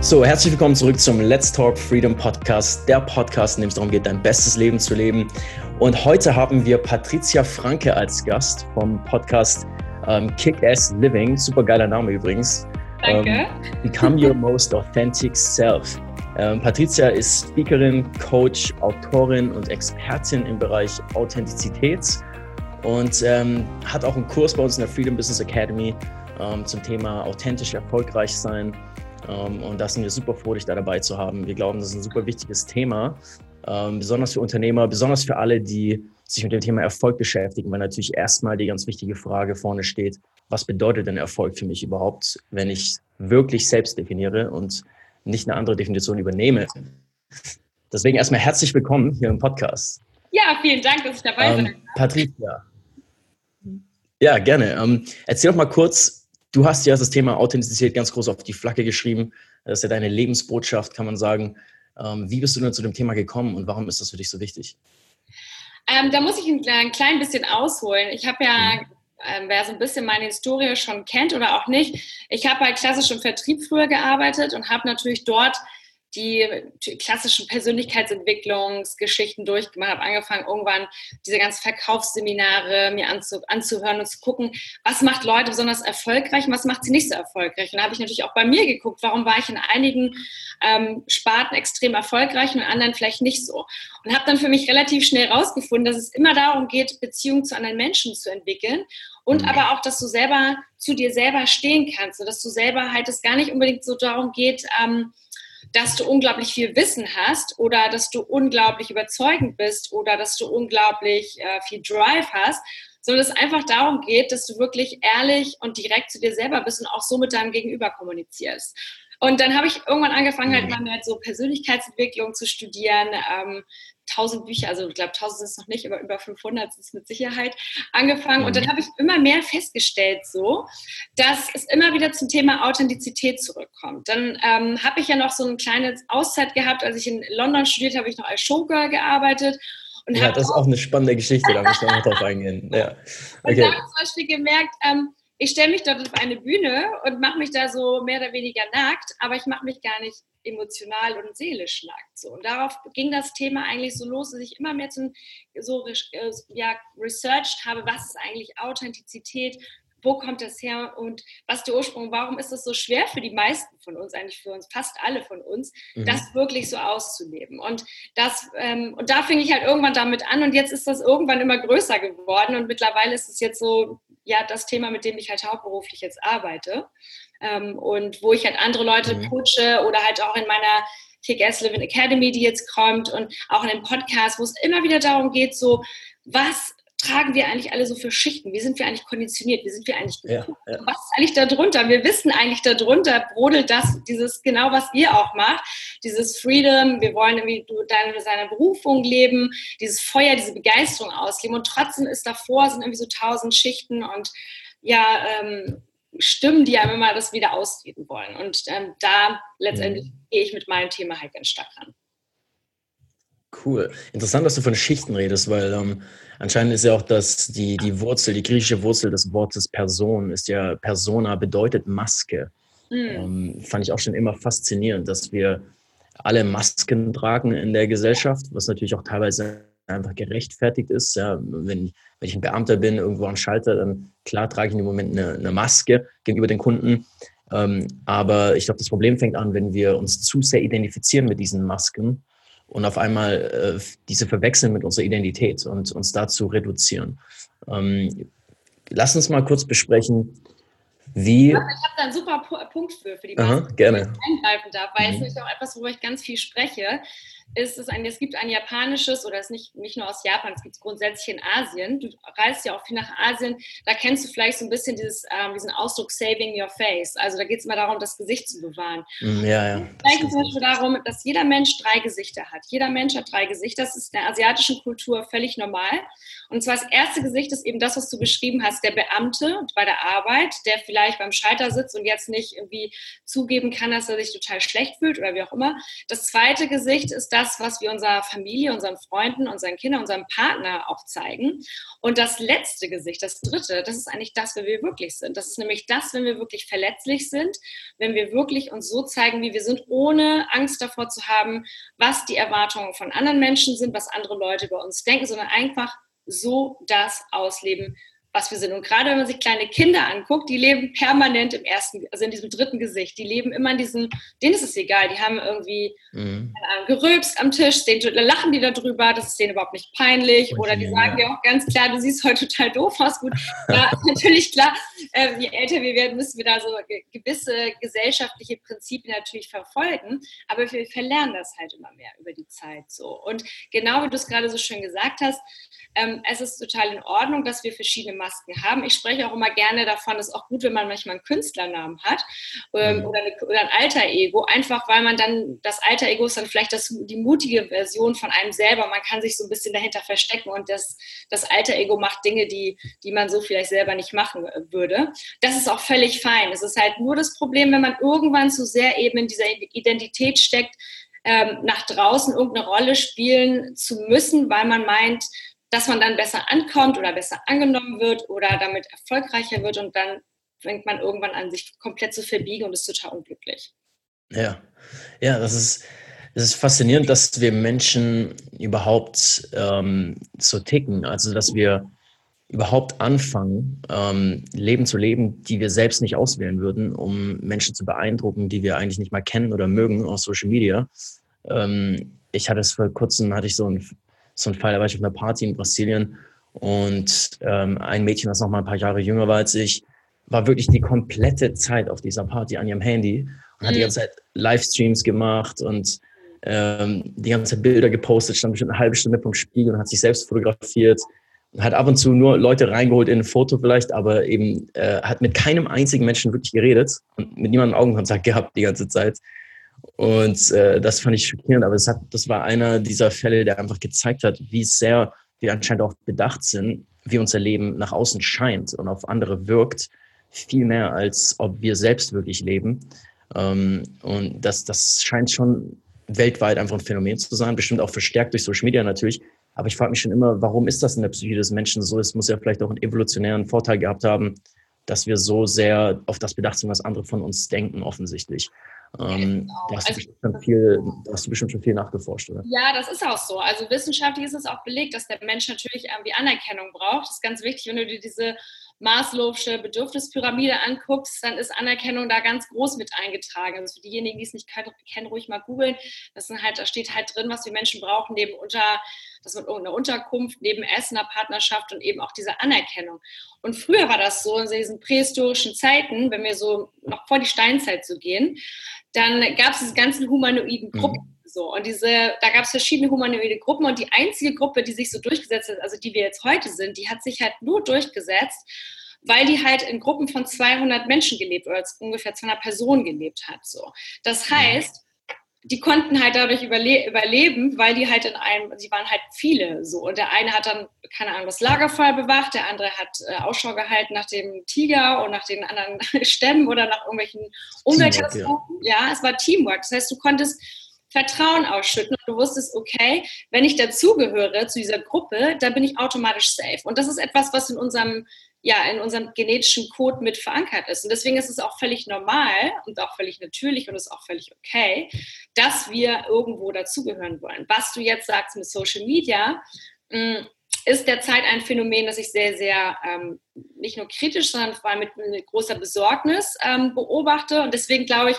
So, herzlich willkommen zurück zum Let's Talk Freedom Podcast, der Podcast, in dem es darum geht, dein bestes Leben zu leben. Und heute haben wir Patricia Franke als Gast vom Podcast ähm, Kick-Ass Living. Super geiler Name übrigens. Danke. Ähm, Become Your Most Authentic Self. Ähm, Patricia ist Speakerin, Coach, Autorin und Expertin im Bereich Authentizität und ähm, hat auch einen Kurs bei uns in der Freedom Business Academy ähm, zum Thema authentisch erfolgreich sein. Ähm, und da sind wir super froh, dich da dabei zu haben. Wir glauben, das ist ein super wichtiges Thema, ähm, besonders für Unternehmer, besonders für alle, die sich mit dem Thema Erfolg beschäftigen, weil natürlich erstmal die ganz wichtige Frage vorne steht, was bedeutet denn Erfolg für mich überhaupt, wenn ich wirklich selbst definiere und nicht eine andere Definition übernehme. Deswegen erstmal herzlich willkommen hier im Podcast. Ja, vielen Dank, dass ich dabei bin. Ähm, Patricia. Ja, gerne. Ähm, erzähl doch mal kurz, Du hast ja das Thema Authentizität ganz groß auf die Flagge geschrieben. Das ist ja deine Lebensbotschaft, kann man sagen. Ähm, wie bist du denn zu dem Thema gekommen und warum ist das für dich so wichtig? Ähm, da muss ich ein, ein, klein bisschen ausholen. Ich habe ja, mhm. ähm, wer so ein bisschen meine Historie schon kennt oder auch nicht, ich habe bei klassischem Vertrieb früher gearbeitet und habe natürlich dort die klassischen Persönlichkeitsentwicklungsgeschichten durchgemacht, habe angefangen, irgendwann diese ganzen Verkaufsseminare mir anzu, anzuhören und zu gucken, was macht Leute besonders erfolgreich und was macht sie nicht so erfolgreich. Und da habe ich natürlich auch bei mir geguckt, warum war ich in einigen ähm, Sparten extrem erfolgreich und in anderen vielleicht nicht so. Und habe dann für mich relativ schnell herausgefunden, dass es immer darum geht, Beziehungen zu anderen Menschen zu entwickeln und mhm. aber auch, dass du selber zu dir selber stehen kannst und dass du selber halt es gar nicht unbedingt so darum geht, ähm, dass du unglaublich viel Wissen hast oder dass du unglaublich überzeugend bist oder dass du unglaublich äh, viel Drive hast, sondern es einfach darum geht, dass du wirklich ehrlich und direkt zu dir selber bist und auch so mit deinem Gegenüber kommunizierst. Und dann habe ich irgendwann angefangen, halt mhm. mal halt so Persönlichkeitsentwicklung zu studieren, ähm, 1000 Bücher, also ich glaube 1000 ist es noch nicht, aber über 500 ist es mit Sicherheit angefangen. Und dann mhm. habe ich immer mehr festgestellt, so, dass es immer wieder zum Thema Authentizität zurückkommt. Dann ähm, habe ich ja noch so eine kleine Auszeit gehabt, als ich in London studiert habe, ich noch als Showgirl gearbeitet. Und ja, das ist auch eine spannende Geschichte, da muss ich noch drauf eingehen. Ja. Okay. Und da habe ich zum Beispiel gemerkt, ähm, ich stelle mich dort auf eine Bühne und mache mich da so mehr oder weniger nackt, aber ich mache mich gar nicht emotional und seelisch nackt. So. Und darauf ging das Thema eigentlich so los, dass ich immer mehr zum, so äh, ja, researched habe, was ist eigentlich Authentizität, wo kommt das her und was der Ursprung, warum ist es so schwer für die meisten von uns, eigentlich für uns, fast alle von uns, mhm. das wirklich so auszuleben. Und, das, ähm, und da fing ich halt irgendwann damit an und jetzt ist das irgendwann immer größer geworden und mittlerweile ist es jetzt so, ja, das Thema, mit dem ich halt hauptberuflich jetzt arbeite ähm, und wo ich halt andere Leute mhm. coache oder halt auch in meiner Kick-Ass Living Academy, die jetzt kommt und auch in dem Podcast, wo es immer wieder darum geht, so, was tragen wir eigentlich alle so für Schichten? Wie sind wir eigentlich konditioniert? Wie sind wir eigentlich ja, ja. Was ist eigentlich darunter? Wir wissen eigentlich darunter brodelt das, dieses genau, was ihr auch macht, dieses Freedom, wir wollen irgendwie deine, seine Berufung leben, dieses Feuer, diese Begeisterung ausleben und trotzdem ist davor, sind irgendwie so tausend Schichten und ja, ähm, Stimmen, die einem immer das wieder ausreden wollen. Und ähm, da letztendlich mhm. gehe ich mit meinem Thema halt ganz stark ran. Cool. Interessant, dass du von Schichten redest, weil ähm, anscheinend ist ja auch das, die, die Wurzel, die griechische Wurzel des Wortes Person ist ja Persona bedeutet Maske. Mhm. Ähm, fand ich auch schon immer faszinierend, dass wir alle Masken tragen in der Gesellschaft, was natürlich auch teilweise einfach gerechtfertigt ist. Ja, wenn, wenn ich ein Beamter bin, irgendwo am Schalter, dann klar trage ich im Moment eine, eine Maske gegenüber den Kunden. Ähm, aber ich glaube, das Problem fängt an, wenn wir uns zu sehr identifizieren mit diesen Masken und auf einmal äh, diese verwechseln mit unserer Identität und uns dazu reduzieren. Ähm, lass uns mal kurz besprechen, wie. Ich habe da einen super Punkt für, für die Masken, gerne. eingreifen darf, weil mhm. es ist auch etwas, worüber ich ganz viel spreche ist es ein, es gibt ein japanisches, oder es ist nicht, nicht nur aus Japan, es gibt es grundsätzlich in Asien. Du reist ja auch viel nach Asien, da kennst du vielleicht so ein bisschen dieses, ähm, diesen Ausdruck Saving Your Face. Also da geht es immer darum, das Gesicht zu bewahren. Mm, ja, ja. Es geht zum Beispiel darum, dass jeder Mensch drei Gesichter hat. Jeder Mensch hat drei Gesichter. Das ist in der asiatischen Kultur völlig normal. Und zwar das erste Gesicht ist eben das, was du beschrieben hast, der Beamte bei der Arbeit, der vielleicht beim Schalter sitzt und jetzt nicht irgendwie zugeben kann, dass er sich total schlecht fühlt oder wie auch immer. Das zweite Gesicht ist das, was wir unserer Familie, unseren Freunden, unseren Kindern, unserem Partner auch zeigen. Und das letzte Gesicht, das dritte, das ist eigentlich das, wer wir wirklich sind. Das ist nämlich das, wenn wir wirklich verletzlich sind, wenn wir wirklich uns so zeigen, wie wir sind, ohne Angst davor zu haben, was die Erwartungen von anderen Menschen sind, was andere Leute über uns denken, sondern einfach so das ausleben, was wir sind. Und gerade wenn man sich kleine Kinder anguckt, die leben permanent im ersten, also in diesem dritten Gesicht. Die leben immer in diesem, denen ist es egal, die haben irgendwie mhm. gerülpst am Tisch, den, lachen die darüber, das ist denen überhaupt nicht peinlich. Und oder die sagen dir auch ganz klar, du siehst heute total doof aus. Gut, ja, natürlich klar, äh, je älter wir werden, müssen wir da so gewisse gesellschaftliche Prinzipien natürlich verfolgen. Aber wir verlernen das halt immer mehr über die Zeit so. Und genau wie du es gerade so schön gesagt hast, ähm, es ist total in Ordnung, dass wir verschiedene Masken haben. Ich spreche auch immer gerne davon, es ist auch gut, wenn man manchmal einen Künstlernamen hat ähm, mhm. oder, eine, oder, ein Alter Ego, einfach weil man dann, das Alter Ego ist dann vielleicht das, die mutige Version von einem selber. Man kann sich so ein bisschen dahinter verstecken und das, das Alter Ego macht Dinge, die, die man so vielleicht selber nicht machen äh, würde. Das ist auch völlig fein. Es ist halt nur das Problem, wenn man irgendwann zu sehr eben in dieser Identität steckt, ähm, nach draußen irgendeine Rolle spielen zu müssen, weil man meint, dass man dann besser ankommt oder besser angenommen wird oder damit erfolgreicher wird und dann fängt man irgendwann an, sich komplett zu verbiegen und ist total unglücklich. Ja, ja, das ist, das ist faszinierend, dass wir Menschen überhaupt ähm, so ticken, also dass wir überhaupt anfangen, ähm, Leben zu leben, die wir selbst nicht auswählen würden, um Menschen zu beeindrucken, die wir eigentlich nicht mal kennen oder mögen auf Social Media. Ähm, ich hatte es vor kurzem, hatte ich so ein so ein Fall, da war ich auf einer Party in Brasilien und ähm, ein Mädchen, das noch mal ein paar Jahre jünger war als ich, war wirklich die komplette Zeit auf dieser Party an ihrem Handy und hat die mhm. ganze Zeit Livestreams gemacht und ähm, die ganze Zeit Bilder gepostet, stand bestimmt eine halbe Stunde vom Spiegel und hat sich selbst fotografiert und hat ab und zu nur Leute reingeholt in ein Foto vielleicht, aber eben äh, hat mit keinem einzigen Menschen wirklich geredet und mit niemandem Augenkontakt gehabt die ganze Zeit. Und äh, das fand ich schockierend, aber es hat, das war einer dieser Fälle, der einfach gezeigt hat, wie sehr wir anscheinend auch bedacht sind, wie unser Leben nach außen scheint und auf andere wirkt, viel mehr als ob wir selbst wirklich leben. Ähm, und das, das scheint schon weltweit einfach ein Phänomen zu sein, bestimmt auch verstärkt durch Social Media natürlich. Aber ich frage mich schon immer, warum ist das in der Psyche des Menschen so? Es muss ja vielleicht auch einen evolutionären Vorteil gehabt haben, dass wir so sehr auf das bedacht sind, was andere von uns denken, offensichtlich. Ähm, genau. da, hast also, schon viel, hast du bestimmt schon viel nachgeforscht, oder? Ja, das ist auch so. Also wissenschaftlich ist es auch belegt, dass der Mensch natürlich irgendwie Anerkennung braucht. Das ist ganz wichtig, wenn du dir diese Maslow'sche Bedürfnispyramide anguckst, dann ist Anerkennung da ganz groß mit eingetragen. Also für diejenigen, die es nicht kennen, ruhig mal googeln. Das sind halt, da steht halt drin, was wir Menschen brauchen, neben unter, das wird irgendeine Unterkunft, neben Essen, einer Partnerschaft und eben auch diese Anerkennung. Und früher war das so in diesen prähistorischen Zeiten, wenn wir so noch vor die Steinzeit zu so gehen, dann gab es diese ganzen humanoiden mhm. Gruppen. Mhm. So, und diese, da gab es verschiedene humanoide Gruppen und die einzige Gruppe, die sich so durchgesetzt hat, also die wir jetzt heute sind, die hat sich halt nur durchgesetzt, weil die halt in Gruppen von 200 Menschen gelebt oder ungefähr 200 Personen gelebt hat. So. Das mhm. heißt, die konnten halt dadurch überle überleben, weil die halt in einem, sie waren halt viele so. Und der eine hat dann, keine Ahnung, das Lagerfeuer bewacht, der andere hat äh, Ausschau gehalten nach dem Tiger und nach den anderen Stämmen oder nach irgendwelchen Umweltkatastrophen. Ja. ja, es war Teamwork. Das heißt, du konntest Vertrauen ausschütten und du wusstest, okay, wenn ich dazugehöre zu dieser Gruppe, dann bin ich automatisch safe. Und das ist etwas, was in unserem ja in unserem genetischen Code mit verankert ist. Und deswegen ist es auch völlig normal und auch völlig natürlich und ist auch völlig okay, dass wir irgendwo dazugehören wollen. Was du jetzt sagst mit Social Media, mm, ist derzeit ein Phänomen, das ich sehr, sehr ähm, nicht nur kritisch, sondern vor allem mit, mit großer Besorgnis ähm, beobachte. Und deswegen glaube ich,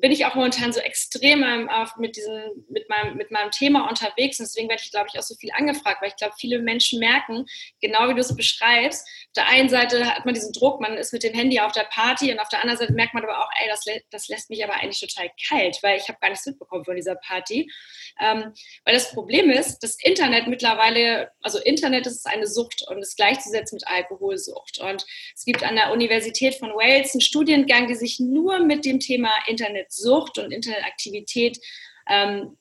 bin ich auch momentan so extrem ähm, mit, diesem, mit, meinem, mit meinem Thema unterwegs. Und deswegen werde ich, glaube ich, auch so viel angefragt, weil ich glaube, viele Menschen merken, genau wie du es beschreibst, auf der einen Seite hat man diesen Druck, man ist mit dem Handy auf der Party und auf der anderen Seite merkt man aber auch, ey, das, das lässt mich aber eigentlich total kalt, weil ich habe gar nichts mitbekommen von dieser Party. Ähm, weil das Problem ist, das Internet mittlerweile, also Internet ist eine Sucht und ist gleichzusetzen mit Alkoholsucht. Und es gibt an der Universität von Wales einen Studiengang, der sich nur mit dem Thema Internetsucht und Internetaktivität ähm,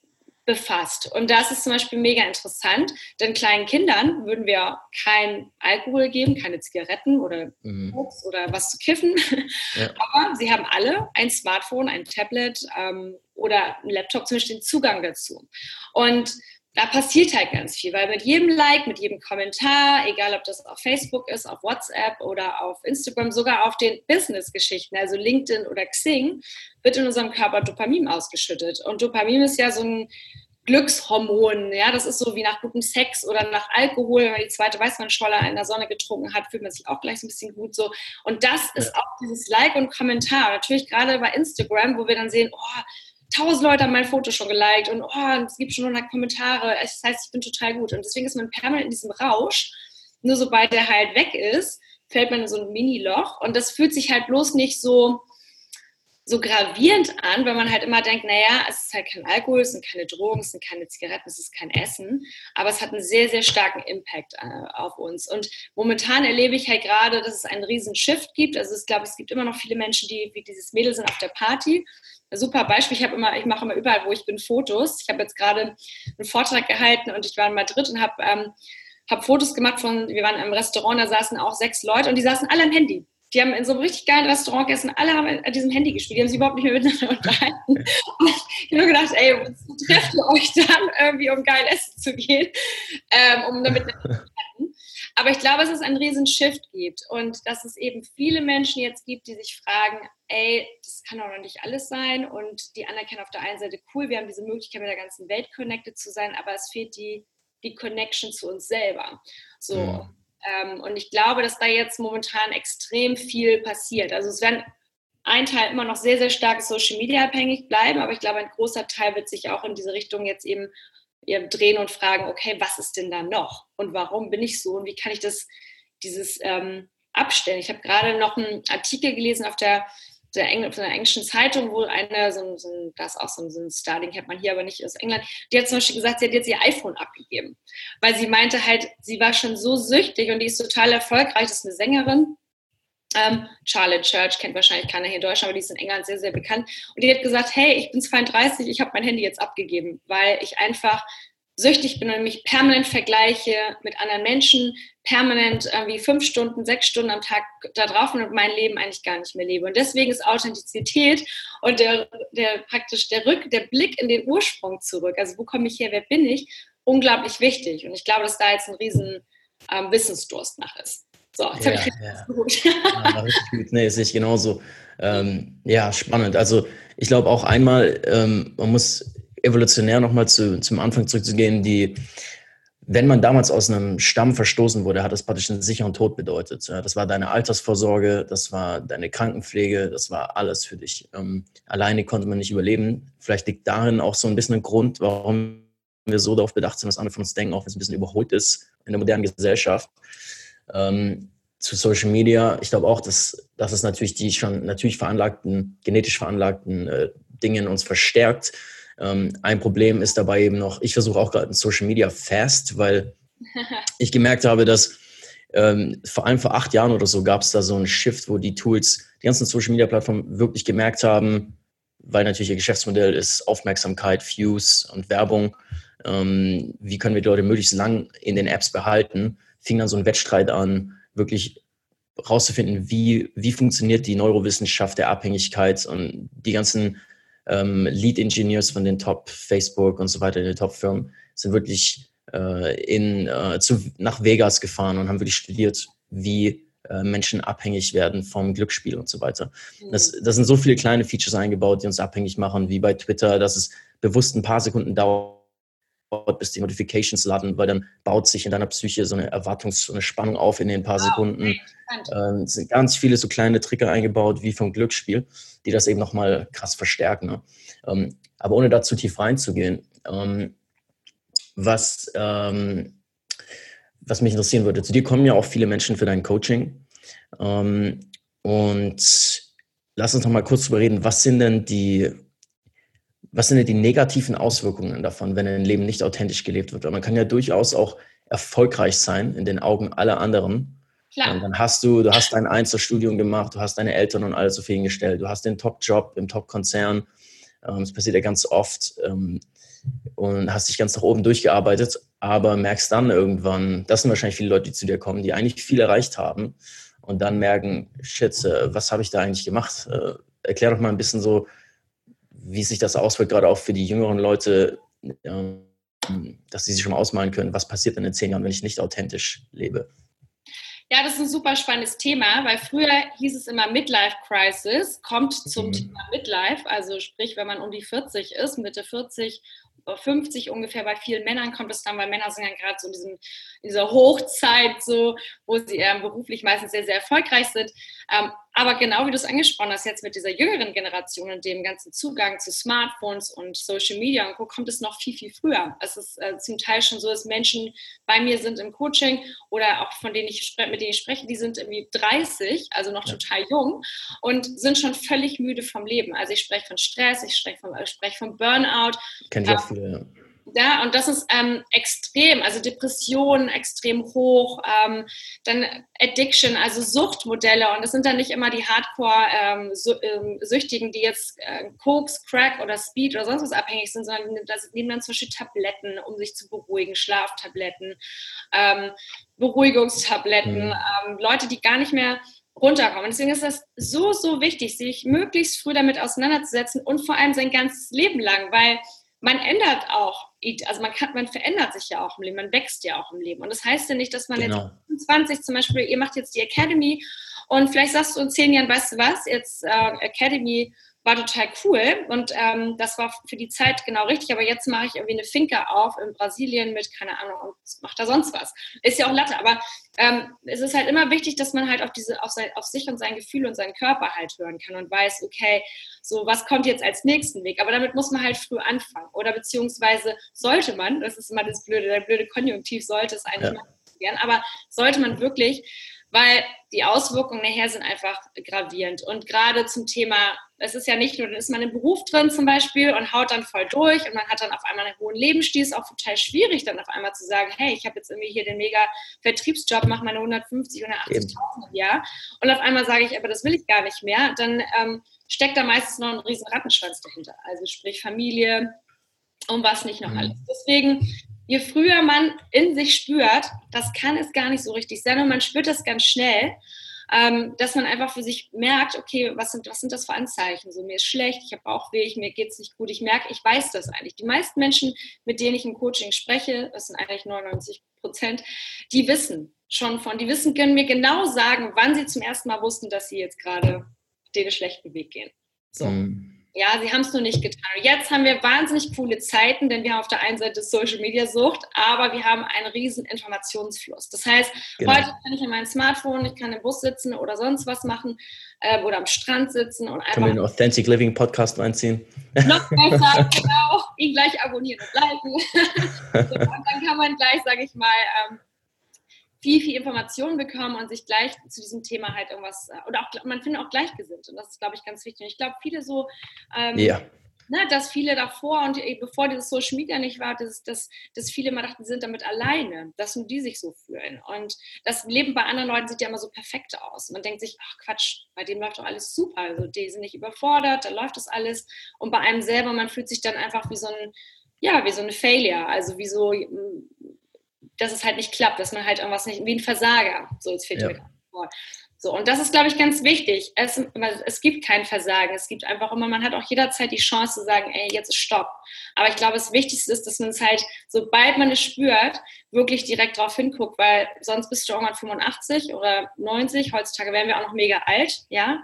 befasst. Und das ist zum Beispiel mega interessant, denn kleinen Kindern würden wir kein Alkohol geben, keine Zigaretten oder mhm. oder was zu kiffen. Ja. Aber sie haben alle ein Smartphone, ein Tablet ähm, oder ein Laptop zum Beispiel den Zugang dazu. Und da passiert halt ganz viel, weil mit jedem Like, mit jedem Kommentar, egal ob das auf Facebook ist, auf WhatsApp oder auf Instagram, sogar auf den Business-Geschichten, also LinkedIn oder Xing, wird in unserem Körper Dopamin ausgeschüttet. Und Dopamin ist ja so ein Glückshormon, ja, das ist so wie nach gutem Sex oder nach Alkohol, wenn man die zweite Weißweinschorle in der Sonne getrunken hat, fühlt man sich auch gleich so ein bisschen gut so. Und das ist auch dieses Like und Kommentar. Natürlich gerade bei Instagram, wo wir dann sehen, oh, tausend Leute haben mein Foto schon geliked und oh, es gibt schon 100 Kommentare. Das heißt, ich bin total gut. Und deswegen ist man permanent in diesem Rausch. Nur sobald der halt weg ist, fällt man in so ein Mini-Loch. Und das fühlt sich halt bloß nicht so, so gravierend an, weil man halt immer denkt, naja, es ist halt kein Alkohol, es sind keine Drogen, es sind keine Zigaretten, es ist kein Essen. Aber es hat einen sehr, sehr starken Impact äh, auf uns. Und momentan erlebe ich halt gerade, dass es einen riesen Shift gibt. Also ich glaube, es gibt immer noch viele Menschen, die wie dieses Mädel sind auf der Party super Beispiel. Ich habe immer, ich mache immer überall, wo ich bin, Fotos. Ich habe jetzt gerade einen Vortrag gehalten und ich war in Madrid und habe ähm, hab Fotos gemacht von, wir waren im Restaurant, da saßen auch sechs Leute und die saßen alle am Handy. Die haben in so einem richtig geilen Restaurant gegessen, alle haben an diesem Handy gespielt, die haben sich überhaupt nicht mehr miteinander unterhalten. Und ich habe nur gedacht, ey, wo trefft ihr euch dann irgendwie, um geil essen zu gehen, ähm, um damit aber ich glaube, dass es einen riesen Shift gibt und dass es eben viele Menschen jetzt gibt, die sich fragen, ey, das kann doch noch nicht alles sein und die anerkennen auf der einen Seite, cool, wir haben diese Möglichkeit, mit der ganzen Welt connected zu sein, aber es fehlt die, die Connection zu uns selber. So. Ja. Ähm, und ich glaube, dass da jetzt momentan extrem viel passiert. Also es werden ein Teil immer noch sehr, sehr stark Social Media abhängig bleiben, aber ich glaube, ein großer Teil wird sich auch in diese Richtung jetzt eben drehen und fragen, okay, was ist denn da noch? Und warum bin ich so? Und wie kann ich das, dieses ähm, abstellen? Ich habe gerade noch einen Artikel gelesen auf der, der, Engl der englischen Zeitung, wo eine, so, so, das ist auch so, so ein Starling, hat man hier aber nicht aus England, die hat zum Beispiel gesagt, sie hat jetzt ihr iPhone abgegeben. Weil sie meinte halt, sie war schon so süchtig und die ist total erfolgreich, das ist eine Sängerin ähm, Charlotte Church kennt wahrscheinlich keiner hier in Deutschland, aber die ist in England sehr, sehr bekannt. Und die hat gesagt, hey, ich bin 32, ich habe mein Handy jetzt abgegeben, weil ich einfach süchtig bin und mich permanent vergleiche mit anderen Menschen, permanent irgendwie fünf Stunden, sechs Stunden am Tag da drauf und mein Leben eigentlich gar nicht mehr lebe. Und deswegen ist Authentizität und der, der praktisch der Rück, der Blick in den Ursprung zurück, also wo komme ich her, wer bin ich, unglaublich wichtig. Und ich glaube, dass da jetzt ein riesen ähm, Wissensdurst nach ist. So, jetzt ja, habe ich ja. gut. ja, richtig gut. Nee, sehe ich genauso. Ähm, ja, spannend. Also ich glaube auch einmal, ähm, man muss evolutionär nochmal zu, zum Anfang zurückzugehen, die, wenn man damals aus einem Stamm verstoßen wurde, hat das praktisch einen sicheren Tod bedeutet. Das war deine Altersvorsorge, das war deine Krankenpflege, das war alles für dich. Ähm, alleine konnte man nicht überleben. Vielleicht liegt darin auch so ein bisschen ein Grund, warum wir so darauf bedacht sind, dass andere von uns denken, auch wenn es ein bisschen überholt ist in der modernen Gesellschaft. Ähm, zu Social Media, ich glaube auch, dass, dass es natürlich die schon natürlich veranlagten, genetisch veranlagten äh, Dinge uns verstärkt. Ähm, ein Problem ist dabei eben noch, ich versuche auch gerade ein Social Media Fast, weil ich gemerkt habe, dass ähm, vor allem vor acht Jahren oder so gab es da so einen Shift, wo die Tools, die ganzen Social Media Plattformen wirklich gemerkt haben, weil natürlich ihr Geschäftsmodell ist Aufmerksamkeit, Views und Werbung. Ähm, wie können wir die Leute möglichst lang in den Apps behalten? fing dann so ein Wettstreit an, wirklich rauszufinden, wie, wie funktioniert die Neurowissenschaft der Abhängigkeit und die ganzen ähm, Lead-Engineers von den Top-Facebook und so weiter, in den Top-Firmen, sind wirklich äh, in, äh, zu, nach Vegas gefahren und haben wirklich studiert, wie äh, Menschen abhängig werden vom Glücksspiel und so weiter. Mhm. Das, das sind so viele kleine Features eingebaut, die uns abhängig machen, wie bei Twitter, dass es bewusst ein paar Sekunden dauert, bis die Notifications laden, weil dann baut sich in deiner Psyche so eine Erwartungs-, so eine Spannung auf in den paar oh, Sekunden. Ähm, es sind ganz viele so kleine Trigger eingebaut, wie vom Glücksspiel, die das eben nochmal krass verstärken. Ne? Ähm, aber ohne da zu tief reinzugehen, ähm, was, ähm, was mich interessieren würde, zu dir kommen ja auch viele Menschen für dein Coaching. Ähm, und lass uns noch mal kurz darüber reden, was sind denn die was sind denn die negativen Auswirkungen davon, wenn ein Leben nicht authentisch gelebt wird? Weil man kann ja durchaus auch erfolgreich sein in den Augen aller anderen. Klar. Und dann hast du, du hast dein Einzelstudium gemacht, du hast deine Eltern und alles zufriedengestellt, du hast den Top-Job im Top-Konzern. Ähm, das passiert ja ganz oft. Ähm, und hast dich ganz nach oben durchgearbeitet, aber merkst dann irgendwann, das sind wahrscheinlich viele Leute, die zu dir kommen, die eigentlich viel erreicht haben und dann merken, shit, äh, was habe ich da eigentlich gemacht? Äh, erklär doch mal ein bisschen so, wie sich das auswirkt, gerade auch für die jüngeren Leute, ähm, dass sie sich schon mal ausmalen können, was passiert denn in zehn Jahren, wenn ich nicht authentisch lebe. Ja, das ist ein super spannendes Thema, weil früher hieß es immer Midlife Crisis, kommt zum mhm. Thema Midlife, also sprich, wenn man um die 40 ist, Mitte 40 50 ungefähr. Bei vielen Männern kommt es dann, weil Männer sind ja gerade so in, diesem, in dieser Hochzeit, so, wo sie ähm, beruflich meistens sehr, sehr erfolgreich sind. Ähm, aber genau wie du es angesprochen hast, jetzt mit dieser jüngeren Generation und dem ganzen Zugang zu Smartphones und Social Media und Co. kommt es noch viel, viel früher. Es ist äh, zum Teil schon so, dass Menschen bei mir sind im Coaching oder auch von denen ich mit denen ich spreche, die sind irgendwie 30, also noch ja. total jung und sind schon völlig müde vom Leben. Also ich spreche von Stress, ich spreche von, ich spreche von Burnout. Kennt ich auch viele, ja. Ja, und das ist ähm, extrem, also Depression extrem hoch, ähm, dann Addiction, also Suchtmodelle. Und das sind dann nicht immer die Hardcore-Süchtigen, ähm, die jetzt äh, Koks, Crack oder Speed oder sonst was abhängig sind, sondern das nehmen dann zum Beispiel Tabletten, um sich zu beruhigen, Schlaftabletten, ähm, Beruhigungstabletten, mhm. Ähm, Leute, die gar nicht mehr runterkommen. Deswegen ist das so, so wichtig, sich möglichst früh damit auseinanderzusetzen und vor allem sein ganzes Leben lang, weil man ändert auch, also man kann, man verändert sich ja auch im Leben, man wächst ja auch im Leben. Und das heißt ja nicht, dass man genau. jetzt 20 zum Beispiel, ihr macht jetzt die Academy und vielleicht sagst du in zehn Jahren, weißt du was, jetzt äh, Academy war total cool und ähm, das war für die Zeit genau richtig. Aber jetzt mache ich irgendwie eine Finca auf in Brasilien mit, keine Ahnung, und macht da sonst was. Ist ja auch Latte, aber ähm, es ist halt immer wichtig, dass man halt auf, diese, auf, sein, auf sich und sein Gefühl und seinen Körper halt hören kann und weiß, okay, so was kommt jetzt als nächsten Weg. Aber damit muss man halt früh anfangen. Oder beziehungsweise sollte man, das ist immer das blöde, der blöde Konjunktiv sollte es eigentlich ja. werden, aber sollte man wirklich weil die Auswirkungen nachher sind einfach gravierend. Und gerade zum Thema, es ist ja nicht nur, dann ist man im Beruf drin zum Beispiel und haut dann voll durch und man hat dann auf einmal einen hohen Lebensstil, ist auch total schwierig, dann auf einmal zu sagen, hey, ich habe jetzt irgendwie hier den mega Vertriebsjob, mache meine 150 oder 80.000 im Jahr und auf einmal sage ich, aber das will ich gar nicht mehr, dann ähm, steckt da meistens noch ein riesen Rattenschwanz dahinter. Also sprich Familie, und was nicht noch mhm. alles. Deswegen je früher man in sich spürt, das kann es gar nicht so richtig sein und man spürt das ganz schnell, ähm, dass man einfach für sich merkt, okay, was sind, was sind das für Anzeichen? So, mir ist schlecht, ich habe Bauchweh, mir geht es nicht gut. Ich merke, ich weiß das eigentlich. Die meisten Menschen, mit denen ich im Coaching spreche, das sind eigentlich 99 Prozent, die wissen schon von, die wissen, können mir genau sagen, wann sie zum ersten Mal wussten, dass sie jetzt gerade den schlechten Weg gehen. So. Mhm. Ja, sie haben es nur nicht getan. Und jetzt haben wir wahnsinnig coole Zeiten, denn wir haben auf der einen Seite Social Media Sucht, aber wir haben einen riesen Informationsfluss. Das heißt, genau. heute kann ich in meinem Smartphone, ich kann im Bus sitzen oder sonst was machen äh, oder am Strand sitzen und einfach. Können wir den Authentic Living Podcast reinziehen? Noch besser, genau. Ihn gleich abonnieren und liken. so, und dann kann man gleich, sage ich mal, ähm, viel, viel Informationen bekommen und sich gleich zu diesem Thema halt irgendwas, äh, oder auch, man findet auch Gleichgesinnt. Und das ist, glaube ich, ganz wichtig. Und ich glaube, viele so, ähm, ja. ne, dass viele davor und bevor dieses Social Media nicht war, dass, dass, dass viele immer dachten, sie sind damit alleine, dass nur die sich so fühlen. Und das Leben bei anderen Leuten sieht ja immer so perfekt aus. Man denkt sich, ach Quatsch, bei dem läuft doch alles super. Also die sind nicht überfordert, da läuft das alles. Und bei einem selber, man fühlt sich dann einfach wie so ein, ja, wie so eine Failure, also wie so dass es halt nicht klappt, dass man halt irgendwas nicht, wie ein Versager, so jetzt fehlt ja. mir vor. So, und das ist, glaube ich, ganz wichtig. Es, es gibt kein Versagen. Es gibt einfach immer, man hat auch jederzeit die Chance zu sagen, ey, jetzt ist Stopp. Aber ich glaube, das Wichtigste ist, dass man es halt, sobald man es spürt, wirklich direkt drauf hinguckt, weil sonst bist du irgendwann 85 oder 90. Heutzutage werden wir auch noch mega alt, ja.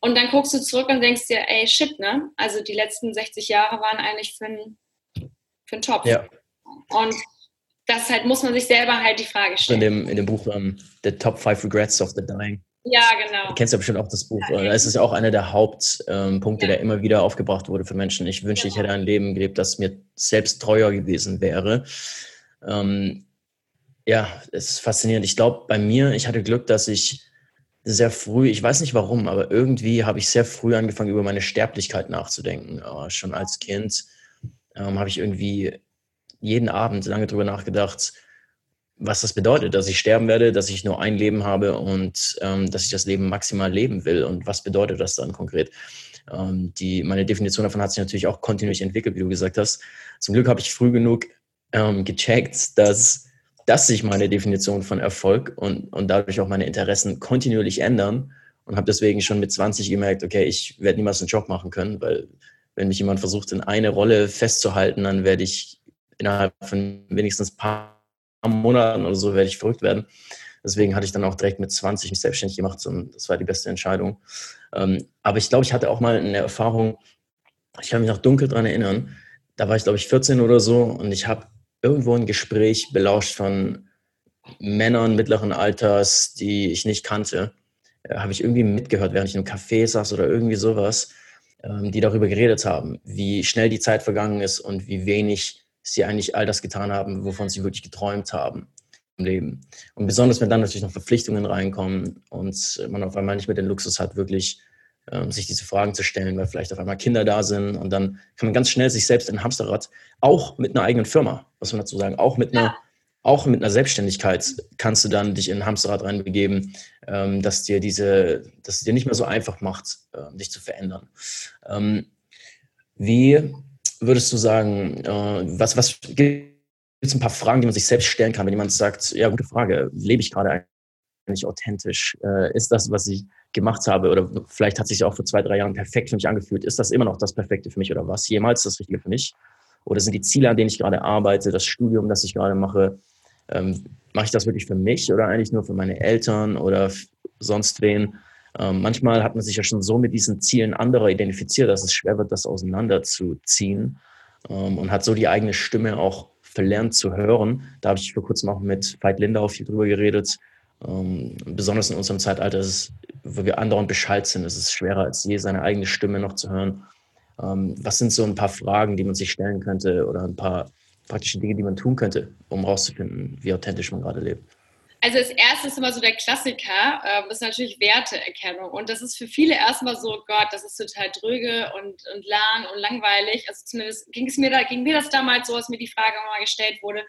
Und dann guckst du zurück und denkst dir, ey, shit, ne? Also die letzten 60 Jahre waren eigentlich für einen für Topf. Ja. Und das halt muss man sich selber halt die Frage stellen. In dem, in dem Buch um, ähm, The Top Five Regrets of the Dying. Ja, genau. Du kennst ja bestimmt auch das Buch. Ja, da ist es ja auch einer der Hauptpunkte, ähm, ja. der immer wieder aufgebracht wurde für Menschen. Ich wünsche, genau. ich hätte ein Leben gelebt, das mir selbst treuer gewesen wäre. Ähm, ja, es ist faszinierend. Ich glaube, bei mir, ich hatte Glück, dass ich sehr früh, ich weiß nicht warum, aber irgendwie habe ich sehr früh angefangen, über meine Sterblichkeit nachzudenken. Aber schon als Kind ähm, habe ich irgendwie jeden Abend lange darüber nachgedacht, was das bedeutet, dass ich sterben werde, dass ich nur ein Leben habe und ähm, dass ich das Leben maximal leben will und was bedeutet das dann konkret. Ähm, die, meine Definition davon hat sich natürlich auch kontinuierlich entwickelt, wie du gesagt hast. Zum Glück habe ich früh genug ähm, gecheckt, dass, dass sich meine Definition von Erfolg und, und dadurch auch meine Interessen kontinuierlich ändern und habe deswegen schon mit 20 gemerkt, okay, ich werde niemals einen Job machen können, weil wenn mich jemand versucht, in eine Rolle festzuhalten, dann werde ich innerhalb von wenigstens ein paar Monaten oder so werde ich verrückt werden. Deswegen hatte ich dann auch direkt mit 20 mich selbstständig gemacht und das war die beste Entscheidung. Ähm, aber ich glaube, ich hatte auch mal eine Erfahrung, ich kann mich noch dunkel daran erinnern, da war ich, glaube ich, 14 oder so und ich habe irgendwo ein Gespräch belauscht von Männern mittleren Alters, die ich nicht kannte. Äh, habe ich irgendwie mitgehört, während ich im Café saß oder irgendwie sowas, ähm, die darüber geredet haben, wie schnell die Zeit vergangen ist und wie wenig sie eigentlich all das getan haben, wovon sie wirklich geträumt haben im Leben. Und besonders, wenn dann natürlich noch Verpflichtungen reinkommen und man auf einmal nicht mehr den Luxus hat, wirklich ähm, sich diese Fragen zu stellen, weil vielleicht auf einmal Kinder da sind und dann kann man ganz schnell sich selbst in Hamsterrad, auch mit einer eigenen Firma, was man dazu sagen, auch mit einer, ja. auch mit einer Selbstständigkeit kannst du dann dich in ein Hamsterrad reinbegeben, ähm, dass dir diese, dass es dir nicht mehr so einfach macht, äh, dich zu verändern. Ähm, wie würdest du sagen, äh, was, was gibt es ein paar Fragen, die man sich selbst stellen kann, wenn jemand sagt, ja, gute Frage, lebe ich gerade eigentlich authentisch? Äh, ist das, was ich gemacht habe, oder vielleicht hat sich auch vor zwei, drei Jahren perfekt für mich angefühlt, ist das immer noch das Perfekte für mich oder was jemals das Richtige für mich? Oder sind die Ziele, an denen ich gerade arbeite, das Studium, das ich gerade mache, ähm, mache ich das wirklich für mich oder eigentlich nur für meine Eltern oder sonst wen? Ähm, manchmal hat man sich ja schon so mit diesen Zielen anderer identifiziert, dass es schwer wird, das auseinanderzuziehen ähm, und hat so die eigene Stimme auch verlernt zu hören. Da habe ich vor kurzem auch mit Veit Lindau viel drüber geredet. Ähm, besonders in unserem Zeitalter, ist wo wir andauernd Bescheid sind, ist es schwerer als je, seine eigene Stimme noch zu hören. Ähm, was sind so ein paar Fragen, die man sich stellen könnte oder ein paar praktische Dinge, die man tun könnte, um herauszufinden, wie authentisch man gerade lebt? Also das erste ist immer so der Klassiker, äh, ist natürlich Werteerkennung. Und das ist für viele erstmal so, oh Gott, das ist total dröge und, und lang und langweilig. Also zumindest ging es mir da, ging mir das damals so, als mir die Frage mal gestellt wurde.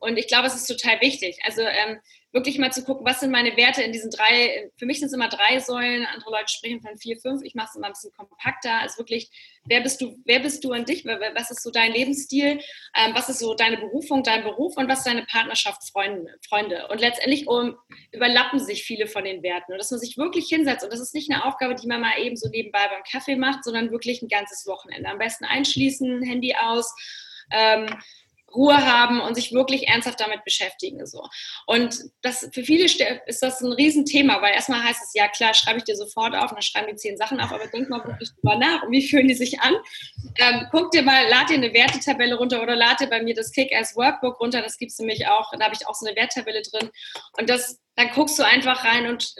Und ich glaube, es ist total wichtig. Also ähm, wirklich mal zu gucken, was sind meine Werte in diesen drei, für mich sind es immer drei Säulen, andere Leute sprechen von vier, fünf, ich mache es immer ein bisschen kompakter, also wirklich, wer bist du, wer bist du an dich, was ist so dein Lebensstil, ähm, was ist so deine Berufung, dein Beruf und was ist deine Partnerschaft, Freunde. Und letztendlich um, überlappen sich viele von den Werten. Und dass man sich wirklich hinsetzt und das ist nicht eine Aufgabe, die man mal eben so nebenbei beim Kaffee macht, sondern wirklich ein ganzes Wochenende. Am besten einschließen, Handy aus, ähm, Ruhe haben und sich wirklich ernsthaft damit beschäftigen. So. Und das, für viele ist das ein Riesenthema, weil erstmal heißt es, ja klar, schreibe ich dir sofort auf, dann schreiben die zehn Sachen auf, aber denk mal wirklich drüber nach, wie fühlen die sich an? Ähm, guck dir mal, lad dir eine Wertetabelle runter oder lad dir bei mir das Kick-Ass-Workbook runter, das gibt es nämlich auch, da habe ich auch so eine Werttabelle drin. Und das dann guckst du einfach rein und